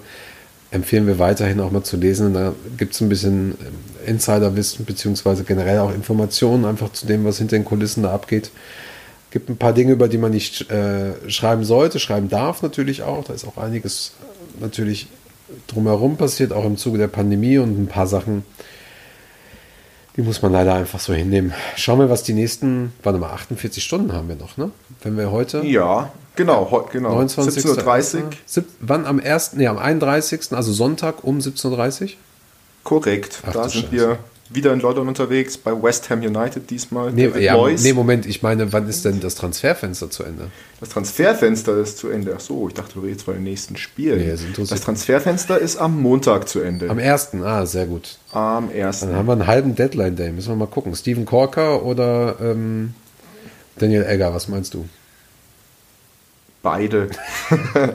Speaker 1: Empfehlen wir weiterhin auch mal zu lesen. Da gibt es ein bisschen ähm, Insiderwissen, beziehungsweise generell auch Informationen einfach zu dem, was hinter den Kulissen da abgeht. Gibt ein paar Dinge, über die man nicht äh, schreiben sollte, schreiben darf natürlich auch. Da ist auch einiges äh, natürlich drumherum passiert, auch im Zuge der Pandemie und ein paar Sachen, die muss man leider einfach so hinnehmen. Schauen wir, was die nächsten, warte mal, 48 Stunden haben wir noch, ne? Wenn wir heute.
Speaker 2: Ja, genau, genau.
Speaker 1: 17.30 Uhr. Wann am 1., nee, am 31., also Sonntag um 17.30 Uhr?
Speaker 2: Korrekt. Ach, da sind Scheiße. wir wieder in London unterwegs, bei West Ham United diesmal.
Speaker 1: Nee, ja, nee, Moment, ich meine, wann ist denn das Transferfenster zu Ende?
Speaker 2: Das Transferfenster ist zu Ende. Ach so, ich dachte, du redest von den nächsten Spielen. Nee, das Transferfenster ist am Montag zu Ende.
Speaker 1: Am 1. Ah, sehr gut.
Speaker 2: Am 1.
Speaker 1: Dann haben wir einen halben Deadline-Day. Müssen wir mal gucken. Steven Corker oder ähm, Daniel Egger, was meinst du?
Speaker 2: Beide.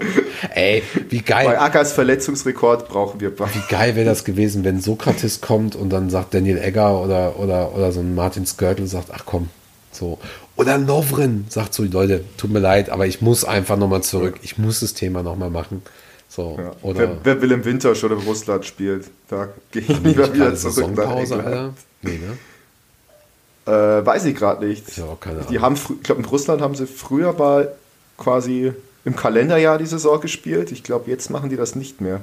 Speaker 1: Ey, wie geil.
Speaker 2: Bei Ackers Verletzungsrekord brauchen wir beide.
Speaker 1: Wie geil wäre das gewesen, wenn Sokrates kommt und dann sagt Daniel Egger oder, oder, oder so ein Martin Skirtle sagt, ach komm, so. Oder Lovren sagt so, Leute, tut mir leid, aber ich muss einfach nochmal zurück. Ich muss das Thema nochmal machen. So,
Speaker 2: ja. oder wer, wer, will im Winter schon in Russland spielt, da gehe ich lieber wieder zurück.
Speaker 1: Saisonpause, Alter? Nee,
Speaker 2: ne? Äh, weiß ich gerade nicht.
Speaker 1: Ich, auch keine
Speaker 2: die haben, ich glaube, in Russland haben sie früher mal quasi im Kalenderjahr die Saison gespielt. Ich glaube, jetzt machen die das nicht mehr.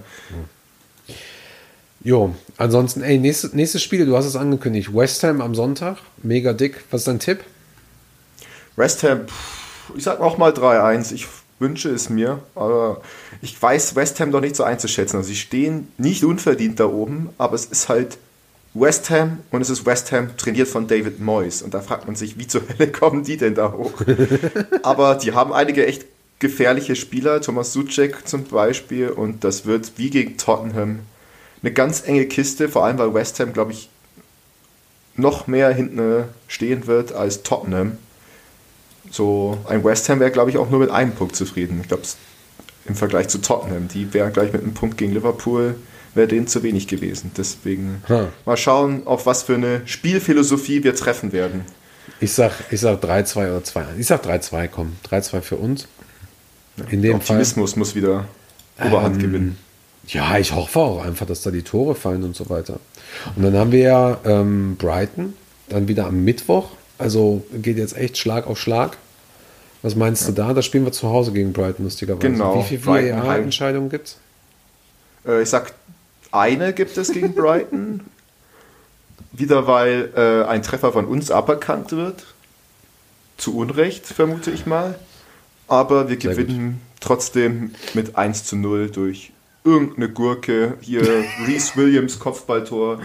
Speaker 1: Jo, ansonsten, ey, nächstes, nächstes Spiel, du hast es angekündigt. West Ham am Sonntag, mega dick. Was ist dein Tipp?
Speaker 2: West Ham, ich sag auch mal 3-1. Ich wünsche es mir, aber ich weiß West Ham doch nicht so einzuschätzen. Also sie stehen nicht unverdient da oben, aber es ist halt West Ham und es ist West Ham trainiert von David Moyes. Und da fragt man sich, wie zur Hölle kommen die denn da hoch? Aber die haben einige echt gefährliche Spieler, Thomas Suchek zum Beispiel, und das wird wie gegen Tottenham eine ganz enge Kiste, vor allem weil West Ham, glaube ich, noch mehr hinten stehen wird als Tottenham. so ein West Ham wäre, glaube ich, auch nur mit einem Punkt zufrieden. Ich glaube, im Vergleich zu Tottenham, die wären gleich mit einem Punkt gegen Liverpool, wäre denen zu wenig gewesen. Deswegen
Speaker 1: Hm.
Speaker 2: mal schauen, auf was für eine Spielphilosophie wir treffen werden.
Speaker 1: Ich sag, ich sag 3-2 oder 2-1. Ich sag 3-2, komm. 3-2 für uns. In dem Fall.
Speaker 2: Optimismus muss wieder Oberhand
Speaker 1: Ähm,
Speaker 2: gewinnen.
Speaker 1: Ja, ich hoffe auch einfach, dass da die Tore fallen und so weiter. Und dann haben wir ja ähm, Brighton, dann wieder am Mittwoch. Also geht jetzt echt Schlag auf Schlag. Was meinst du da? Da spielen wir zu Hause gegen Brighton, lustigerweise.
Speaker 2: Genau,
Speaker 1: Wie viele
Speaker 2: Brighton heim.
Speaker 1: entscheidungen gibt es?
Speaker 2: Äh, ich sag, eine gibt es gegen Brighton. Wieder weil äh, ein Treffer von uns aberkannt wird. Zu Unrecht, vermute ich mal. Aber wir
Speaker 1: Sehr
Speaker 2: gewinnen trotzdem mit 1 zu 0 durch irgendeine Gurke. Hier Reese Williams Kopfballtor.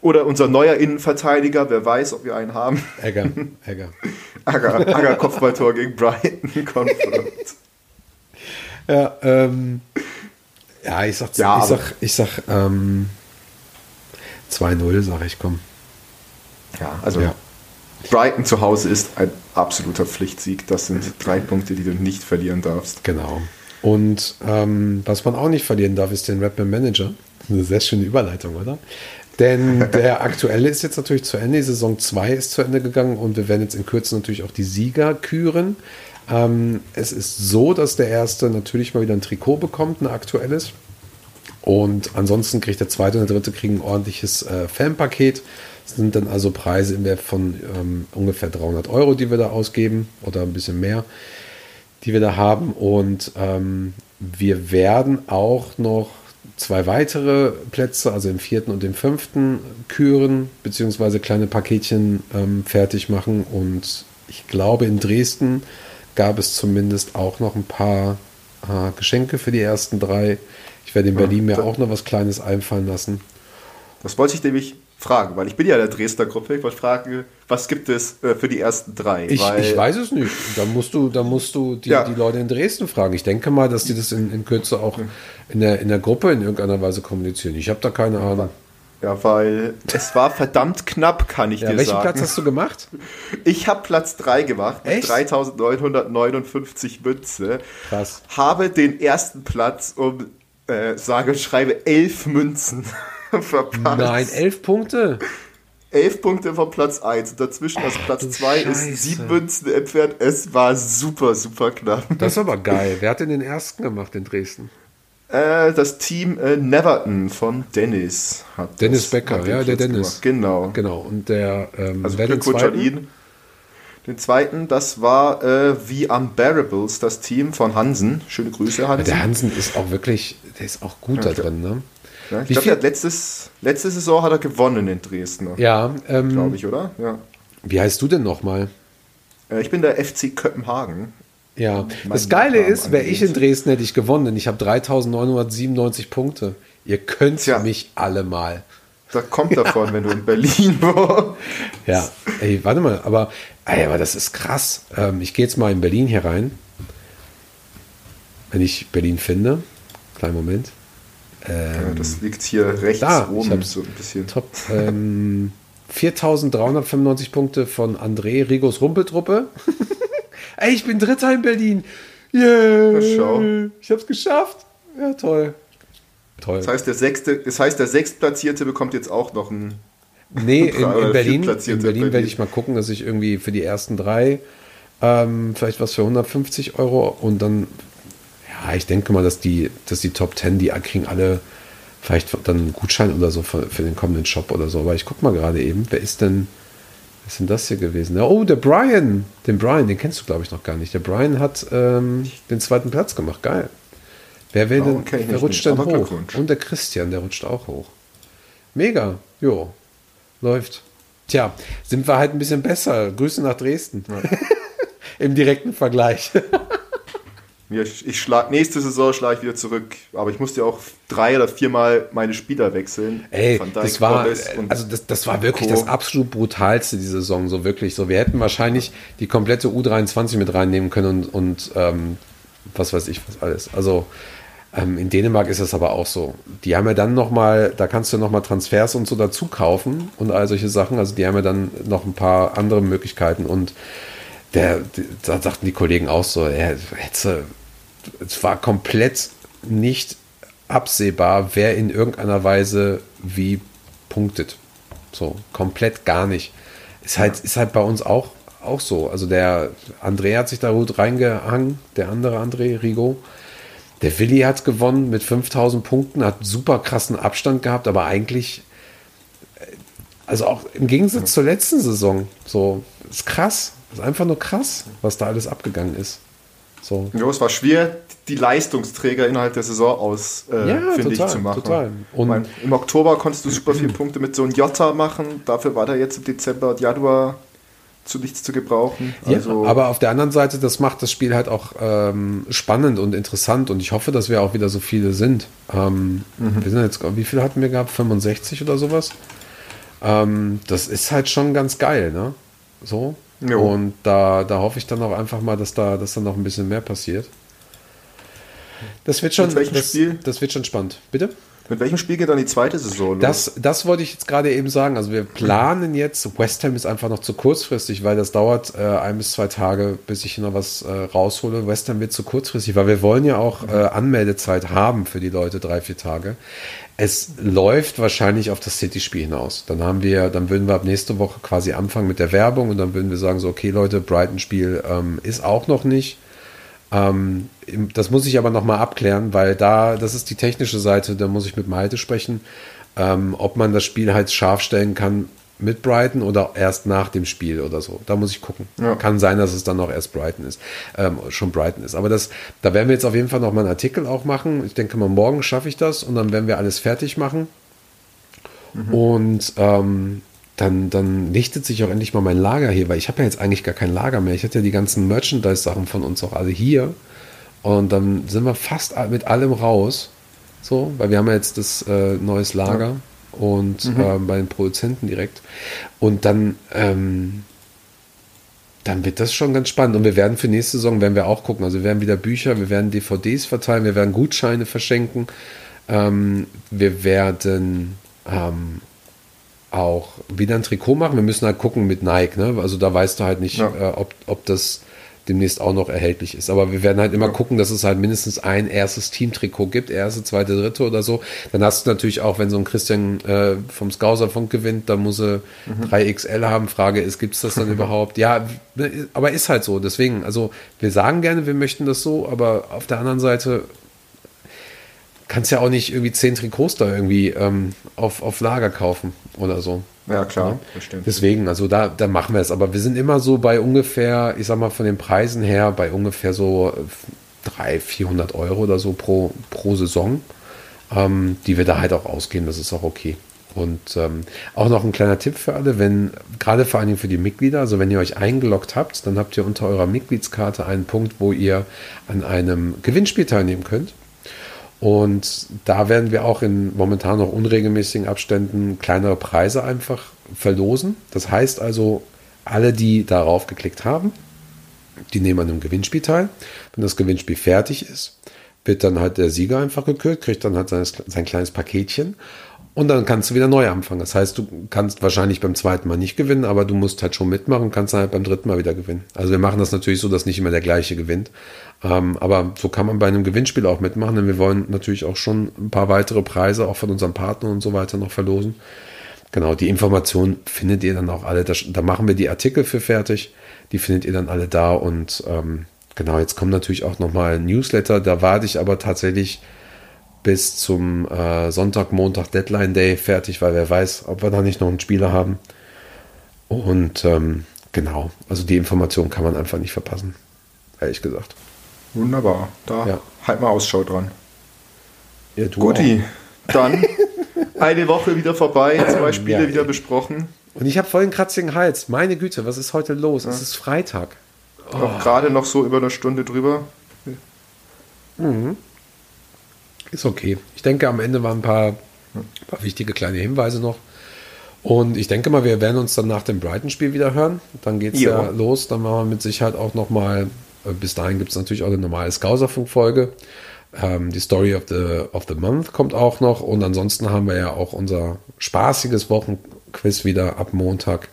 Speaker 2: Oder unser neuer Innenverteidiger, wer weiß, ob wir einen haben.
Speaker 1: Egger, Egger.
Speaker 2: Agar, Agar Kopfballtor gegen Brighton confirmed.
Speaker 1: Ja, ähm, ja, ich sag,
Speaker 2: Ja,
Speaker 1: ich sag, ich sag ähm, 2-0, sag ich, komm.
Speaker 2: Ja, also
Speaker 1: Ja.
Speaker 2: Brighton zu Hause ist ein absoluter Pflichtsieg. Das sind drei Punkte, die du nicht verlieren darfst.
Speaker 1: Genau. Und ähm, was man auch nicht verlieren darf, ist den Rapman Manager. Eine sehr schöne Überleitung, oder? Denn der aktuelle ist jetzt natürlich zu Ende. Die Saison 2 ist zu Ende gegangen und wir werden jetzt in Kürze natürlich auch die Sieger küren. Ähm, es ist so, dass der erste natürlich mal wieder ein Trikot bekommt, ein aktuelles. Und ansonsten kriegt der zweite und der dritte kriegen ein ordentliches äh, Fanpaket. Das sind dann also Preise im Wert von ähm, ungefähr 300 Euro, die wir da ausgeben oder ein bisschen mehr, die wir da haben. Und ähm, wir werden auch noch zwei weitere Plätze, also im vierten und im fünften, küren, beziehungsweise kleine Paketchen ähm, fertig machen. Und ich glaube, in Dresden gab es zumindest auch noch ein paar äh, Geschenke für die ersten drei. Ich werde in Berlin mir auch noch was Kleines einfallen lassen.
Speaker 2: Das wollte ich nämlich fragen, weil ich bin ja der Dresdner Gruppe. Ich wollte fragen, was gibt es äh, für die ersten drei?
Speaker 1: Ich, ich weiß es nicht. Da musst du, da musst du die,
Speaker 2: Ja.
Speaker 1: die Leute in Dresden fragen. Ich denke mal, dass die das in, in Kürze auch in der, in der Gruppe in irgendeiner Weise kommunizieren. Ich habe da keine Ahnung.
Speaker 2: Ja, weil es war verdammt knapp, kann ich
Speaker 1: Ja,
Speaker 2: dir
Speaker 1: welchen
Speaker 2: sagen.
Speaker 1: Platz hast du gemacht?
Speaker 2: ich habe Platz 3 gemacht mit
Speaker 1: Echt?
Speaker 2: 3959 Münze.
Speaker 1: Krass.
Speaker 2: Habe den ersten Platz um äh, sage und schreibe elf Münzen verpasst.
Speaker 1: Nein, elf Punkte.
Speaker 2: Elf Punkte vom Platz 1 und dazwischen, also Platz
Speaker 1: du
Speaker 2: 2 ist
Speaker 1: Scheiße.
Speaker 2: sieben Münzen entfernt. Es war super, super knapp.
Speaker 1: Das ist aber geil. Wer hat denn den ersten gemacht in Dresden?
Speaker 2: Äh, das Team äh, Neverton von Dennis hat
Speaker 1: Dennis
Speaker 2: das-
Speaker 1: Becker,
Speaker 2: hat
Speaker 1: ja, der
Speaker 2: Platz
Speaker 1: Dennis.
Speaker 2: gemacht. Genau.
Speaker 1: Genau. Und der ähm,
Speaker 2: Also Glückwunsch an
Speaker 1: zweiten?
Speaker 2: ihn. Den zweiten, das war äh, The Unbearables, das Team von Hansen. Schöne Grüße, Hansen.
Speaker 1: Der Hansen ist auch wirklich, der ist auch gut da drin, ne?
Speaker 2: Ja, ich glaube, der letztes, letzte Saison hat er gewonnen in Dresden.
Speaker 1: Ja, ähm,
Speaker 2: Glaube ich, oder? Ja.
Speaker 1: wie heißt du denn nochmal?
Speaker 2: Äh, Ich bin der FC Kopenhagen.
Speaker 1: Ja, das Geile
Speaker 2: Namen
Speaker 1: ist, wäre ich in Dresden, hätte ich gewonnen. denn Ich habe 3997 Punkte. Ihr könnt
Speaker 2: Tja.
Speaker 1: mich alle mal.
Speaker 2: Da kommt davon, wenn du in Berlin warst.
Speaker 1: Ja, ey, warte mal, aber, ey, aber das ist krass. Ähm, ich gehe jetzt mal in Berlin hier rein. Wenn ich Berlin finde. Kleinen Moment.
Speaker 2: Ja, das liegt hier rechts
Speaker 1: Da,
Speaker 2: oben so ein bisschen.
Speaker 1: Top. Ähm, 4395 Punkte von André Rigos Rumpeltruppe. ey, ich bin Dritter in Berlin. Yeah. Ich hab's geschafft. Ja, toll. Toll.
Speaker 2: Das heißt, der sechste, das heißt, der sechstplatzierte bekommt jetzt auch noch einen.
Speaker 1: Nee, in, in Berlin, in Berlin
Speaker 2: Berlin.
Speaker 1: werde ich mal gucken, dass ich irgendwie für die ersten drei ähm, vielleicht was für 150 Euro und dann, ja, ich denke mal, dass die, dass die Top 10, die kriegen alle vielleicht dann einen Gutschein oder so für, für den kommenden Shop oder so. Aber ich gucke mal gerade eben, wer ist denn, wer ist denn das hier gewesen? Ja, oh, der Brian, den Brian, den kennst du glaube ich noch gar nicht. Der Brian hat ähm, den zweiten Platz gemacht, geil. Wer, will
Speaker 2: Oh,
Speaker 1: denn, wer
Speaker 2: nicht,
Speaker 1: rutscht denn
Speaker 2: aber
Speaker 1: hoch? Und der Christian, der rutscht auch hoch. Mega, jo, läuft. Tja, sind wir halt ein bisschen besser. Grüße nach Dresden. Im direkten Vergleich.
Speaker 2: Ich schlag, nächste Saison schlage ich wieder zurück. Aber ich musste ja auch drei oder viermal meine Spieler wechseln.
Speaker 1: Ey,
Speaker 2: Dijk,
Speaker 1: das war, also das, das war wirklich
Speaker 2: Co.
Speaker 1: das absolut brutalste die Saison, so wirklich. So, wir hätten wahrscheinlich die komplette U23 mit reinnehmen können und, und ähm, was weiß ich, was alles. Also ähm, in Dänemark ist es aber auch so. Die haben ja dann nochmal, da kannst du nochmal Transfers und so dazu kaufen und all solche Sachen. Also die haben ja dann noch ein paar andere Möglichkeiten und der, da sagten die Kollegen auch so, er hätte, es war komplett nicht absehbar, wer in irgendeiner Weise wie punktet. So, komplett gar nicht. Ist halt, ist halt bei uns auch, auch so. Also der André hat sich da gut reingehangen, der andere André, Rigo. Der Willi hat gewonnen mit 5000 Punkten, hat super krassen Abstand gehabt, aber eigentlich, äh, also auch im Gegensatz zur letzten Saison, so, ist krass. Ist einfach nur krass, was da alles abgegangen ist. So.
Speaker 2: Ja, es war schwer, die Leistungsträger innerhalb der Saison aus, äh,
Speaker 1: Ja,
Speaker 2: finde ich, zu machen.
Speaker 1: total. Und-
Speaker 2: Ich mein, Im Oktober konntest du super viele Punkte mit so einem Jota machen. Dafür war da jetzt im Dezember und Januar zu nichts zu gebrauchen. Also,
Speaker 1: ja, aber auf der anderen Seite, das macht das Spiel halt auch ähm, spannend und interessant und ich hoffe, dass wir auch wieder so viele sind. Ähm, Wir sind jetzt, wie viele hatten wir gehabt? 65 oder sowas? Ähm, das ist halt schon ganz geil, ne? So.
Speaker 2: Jo.
Speaker 1: Und da, da hoffe ich dann auch einfach mal, dass da, dass da noch ein bisschen mehr passiert. Das wird schon, das, das wird schon spannend. Bitte?
Speaker 2: Mit welchem Spiel geht dann die zweite Saison?
Speaker 1: Das, das wollte ich jetzt gerade eben sagen. Also wir planen jetzt, West Ham ist einfach noch zu kurzfristig, weil das dauert äh, ein bis zwei Tage, bis ich noch was äh, raushole. West Ham wird zu kurzfristig, weil wir wollen ja auch äh, Anmeldezeit haben für die Leute, drei, vier Tage. Es läuft wahrscheinlich auf das City-Spiel hinaus. Dann haben wir, dann würden wir ab nächste Woche quasi anfangen mit der Werbung und dann würden wir sagen, so, okay Leute, Brighton-Spiel ähm, ist auch noch nicht. Ähm, das muss ich aber nochmal abklären, weil da, das ist die technische Seite, da muss ich mit Malte sprechen, ähm, ob man das Spiel halt scharf stellen kann mit Brighton oder erst nach dem Spiel oder so. Da muss ich gucken.
Speaker 2: Ja.
Speaker 1: Kann sein, dass es dann noch erst Brighton ist, ähm, schon Brighton ist. Aber das, da werden wir jetzt auf jeden Fall nochmal einen Artikel auch machen. Ich denke mal, morgen schaffe ich das und dann werden wir alles fertig machen. Und ähm, dann, dann lichtet sich auch endlich mal mein Lager hier, weil ich habe ja jetzt eigentlich gar kein Lager mehr. Ich hatte ja die ganzen Merchandise-Sachen von uns auch alle hier. Und dann sind wir fast mit allem raus. So, weil wir haben ja jetzt das äh, neues Lager und ähm, bei den Produzenten direkt. Und dann, ähm, dann wird das schon ganz spannend. Und wir werden für nächste Saison, werden wir auch gucken. Also wir werden wieder Bücher, wir werden DVDs verteilen, wir werden Gutscheine verschenken. Ähm, wir werden ähm, auch wieder ein Trikot machen. Wir müssen halt gucken mit Nike. Ne? Also da weißt du halt nicht,
Speaker 2: Ja.
Speaker 1: äh, ob, ob das demnächst auch noch erhältlich ist. Aber wir werden halt immer gucken, dass es halt mindestens ein erstes Team-Trikot gibt, erste, zweite, dritte oder so. Dann hast du natürlich auch, wenn so ein Christian äh, vom Skauserfunk gewinnt, dann muss er 3XL haben. Frage ist, gibt es das dann überhaupt? Ja, aber ist halt so. Deswegen, also wir sagen gerne, wir möchten das so, aber auf der anderen Seite kannst ja auch nicht irgendwie zehn Trikots da irgendwie ähm, auf, auf Lager kaufen oder so.
Speaker 2: ja, klar,
Speaker 1: Ja.
Speaker 2: bestimmt.
Speaker 1: Deswegen, also da, da machen wir es. Aber wir sind immer so bei ungefähr, ich sag mal von den Preisen her, bei ungefähr so 300, 400 Euro oder so pro, pro Saison, ähm, die wir da halt auch ausgeben. Das ist auch okay. Und ähm, auch noch ein kleiner Tipp für alle, wenn, gerade vor allen Dingen für die Mitglieder, also wenn ihr euch eingeloggt habt, dann habt ihr unter eurer Mitgliedskarte einen Punkt, wo ihr an einem Gewinnspiel teilnehmen könnt. Und da werden wir auch in momentan noch unregelmäßigen Abständen kleinere Preise einfach verlosen. Das heißt also, alle, die darauf geklickt haben, die nehmen an einem Gewinnspiel teil. Wenn das Gewinnspiel fertig ist, wird dann halt der Sieger einfach gekürt, kriegt dann halt sein, sein kleines Paketchen und dann kannst du wieder neu anfangen. Das heißt, du kannst wahrscheinlich beim zweiten Mal nicht gewinnen, aber du musst halt schon mitmachen und kannst dann halt beim dritten Mal wieder gewinnen. Also wir machen das natürlich so, dass nicht immer der gleiche gewinnt. Ähm, aber so kann man bei einem Gewinnspiel auch mitmachen, denn wir wollen natürlich auch schon ein paar weitere Preise auch von unseren Partnern und so weiter noch verlosen. Genau, die Informationen findet ihr dann auch alle. Da, da machen wir die Artikel für fertig. Die findet ihr dann alle da. Und ähm, genau, jetzt kommt natürlich auch nochmal Newsletter. Da warte ich aber tatsächlich bis zum äh, Sonntag, Montag, Deadline Day fertig, weil wer weiß, ob wir da nicht noch einen Spieler haben. Und ähm, genau, also die Information kann man einfach nicht verpassen. Ehrlich gesagt.
Speaker 2: Wunderbar. Da
Speaker 1: Ja.
Speaker 2: halt mal Ausschau dran.
Speaker 1: Ja,
Speaker 2: Guti, dann eine Woche wieder vorbei, zwei Spiele
Speaker 1: Ja,
Speaker 2: wieder
Speaker 1: ey.
Speaker 2: besprochen.
Speaker 1: Und ich habe voll einen kratzigen Hals. Meine Güte, was ist heute los? Es ist Freitag.
Speaker 2: Auch gerade noch so über eine Stunde drüber.
Speaker 1: Ist okay. Ich denke, am Ende waren ein paar, paar wichtige kleine Hinweise noch. Und ich denke mal, wir werden uns dann nach dem Brighton-Spiel wieder hören. Dann geht es ja los. Dann machen wir mit Sicherheit auch nochmal, bis dahin gibt es natürlich auch eine normale Skauserfunk-Folge. Ähm, die Story of the, of the Month kommt auch noch. Und ansonsten haben wir ja auch unser spaßiges Wochenquiz wieder ab Montag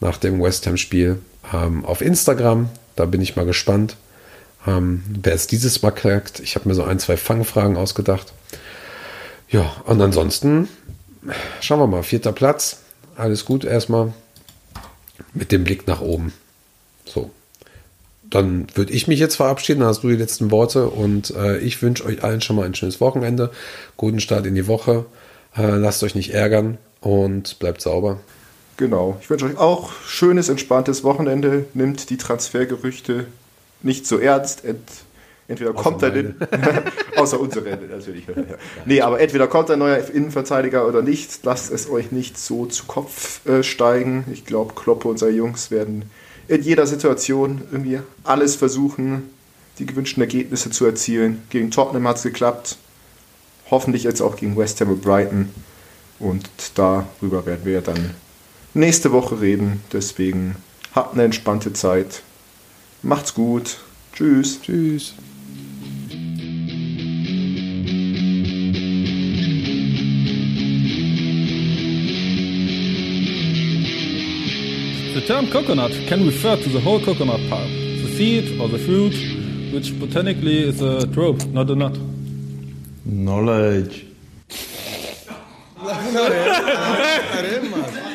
Speaker 1: nach dem West Ham-Spiel. ähm, auf Instagram. Da bin ich mal gespannt, ähm, wer es dieses Mal kriegt. Ich habe mir so ein, zwei Fangfragen ausgedacht. Ja, und ansonsten schauen wir mal. Vierter Platz. Alles gut erstmal. Mit dem Blick nach oben. So. Dann würde ich mich jetzt verabschieden. Dann hast du die letzten Worte. Und äh, ich wünsche euch allen schon mal ein schönes Wochenende. Guten Start in die Woche. Äh, lasst euch nicht ärgern und bleibt sauber.
Speaker 2: Genau. Ich wünsche euch auch schönes, entspanntes Wochenende. Nimmt die Transfergerüchte nicht so ernst. Ent entweder außer kommt er denn, außer unsere natürlich. nee, aber entweder kommt ein neuer Innenverteidiger oder nicht. Lasst es euch nicht so zu Kopf äh, steigen. Ich glaube, Kloppe und seine Jungs werden in jeder Situation irgendwie alles versuchen, die gewünschten Ergebnisse zu erzielen. Gegen Tottenham hat es geklappt. Hoffentlich jetzt auch gegen West Ham und Brighton. Und darüber werden wir dann nächste Woche reden. Deswegen habt eine entspannte Zeit. Macht's gut. Tschüss.
Speaker 1: Tschüss.
Speaker 6: The term coconut can refer to the whole coconut palm, the seed or the fruit, which botanically is a drupe, not a nut.
Speaker 7: Knowledge.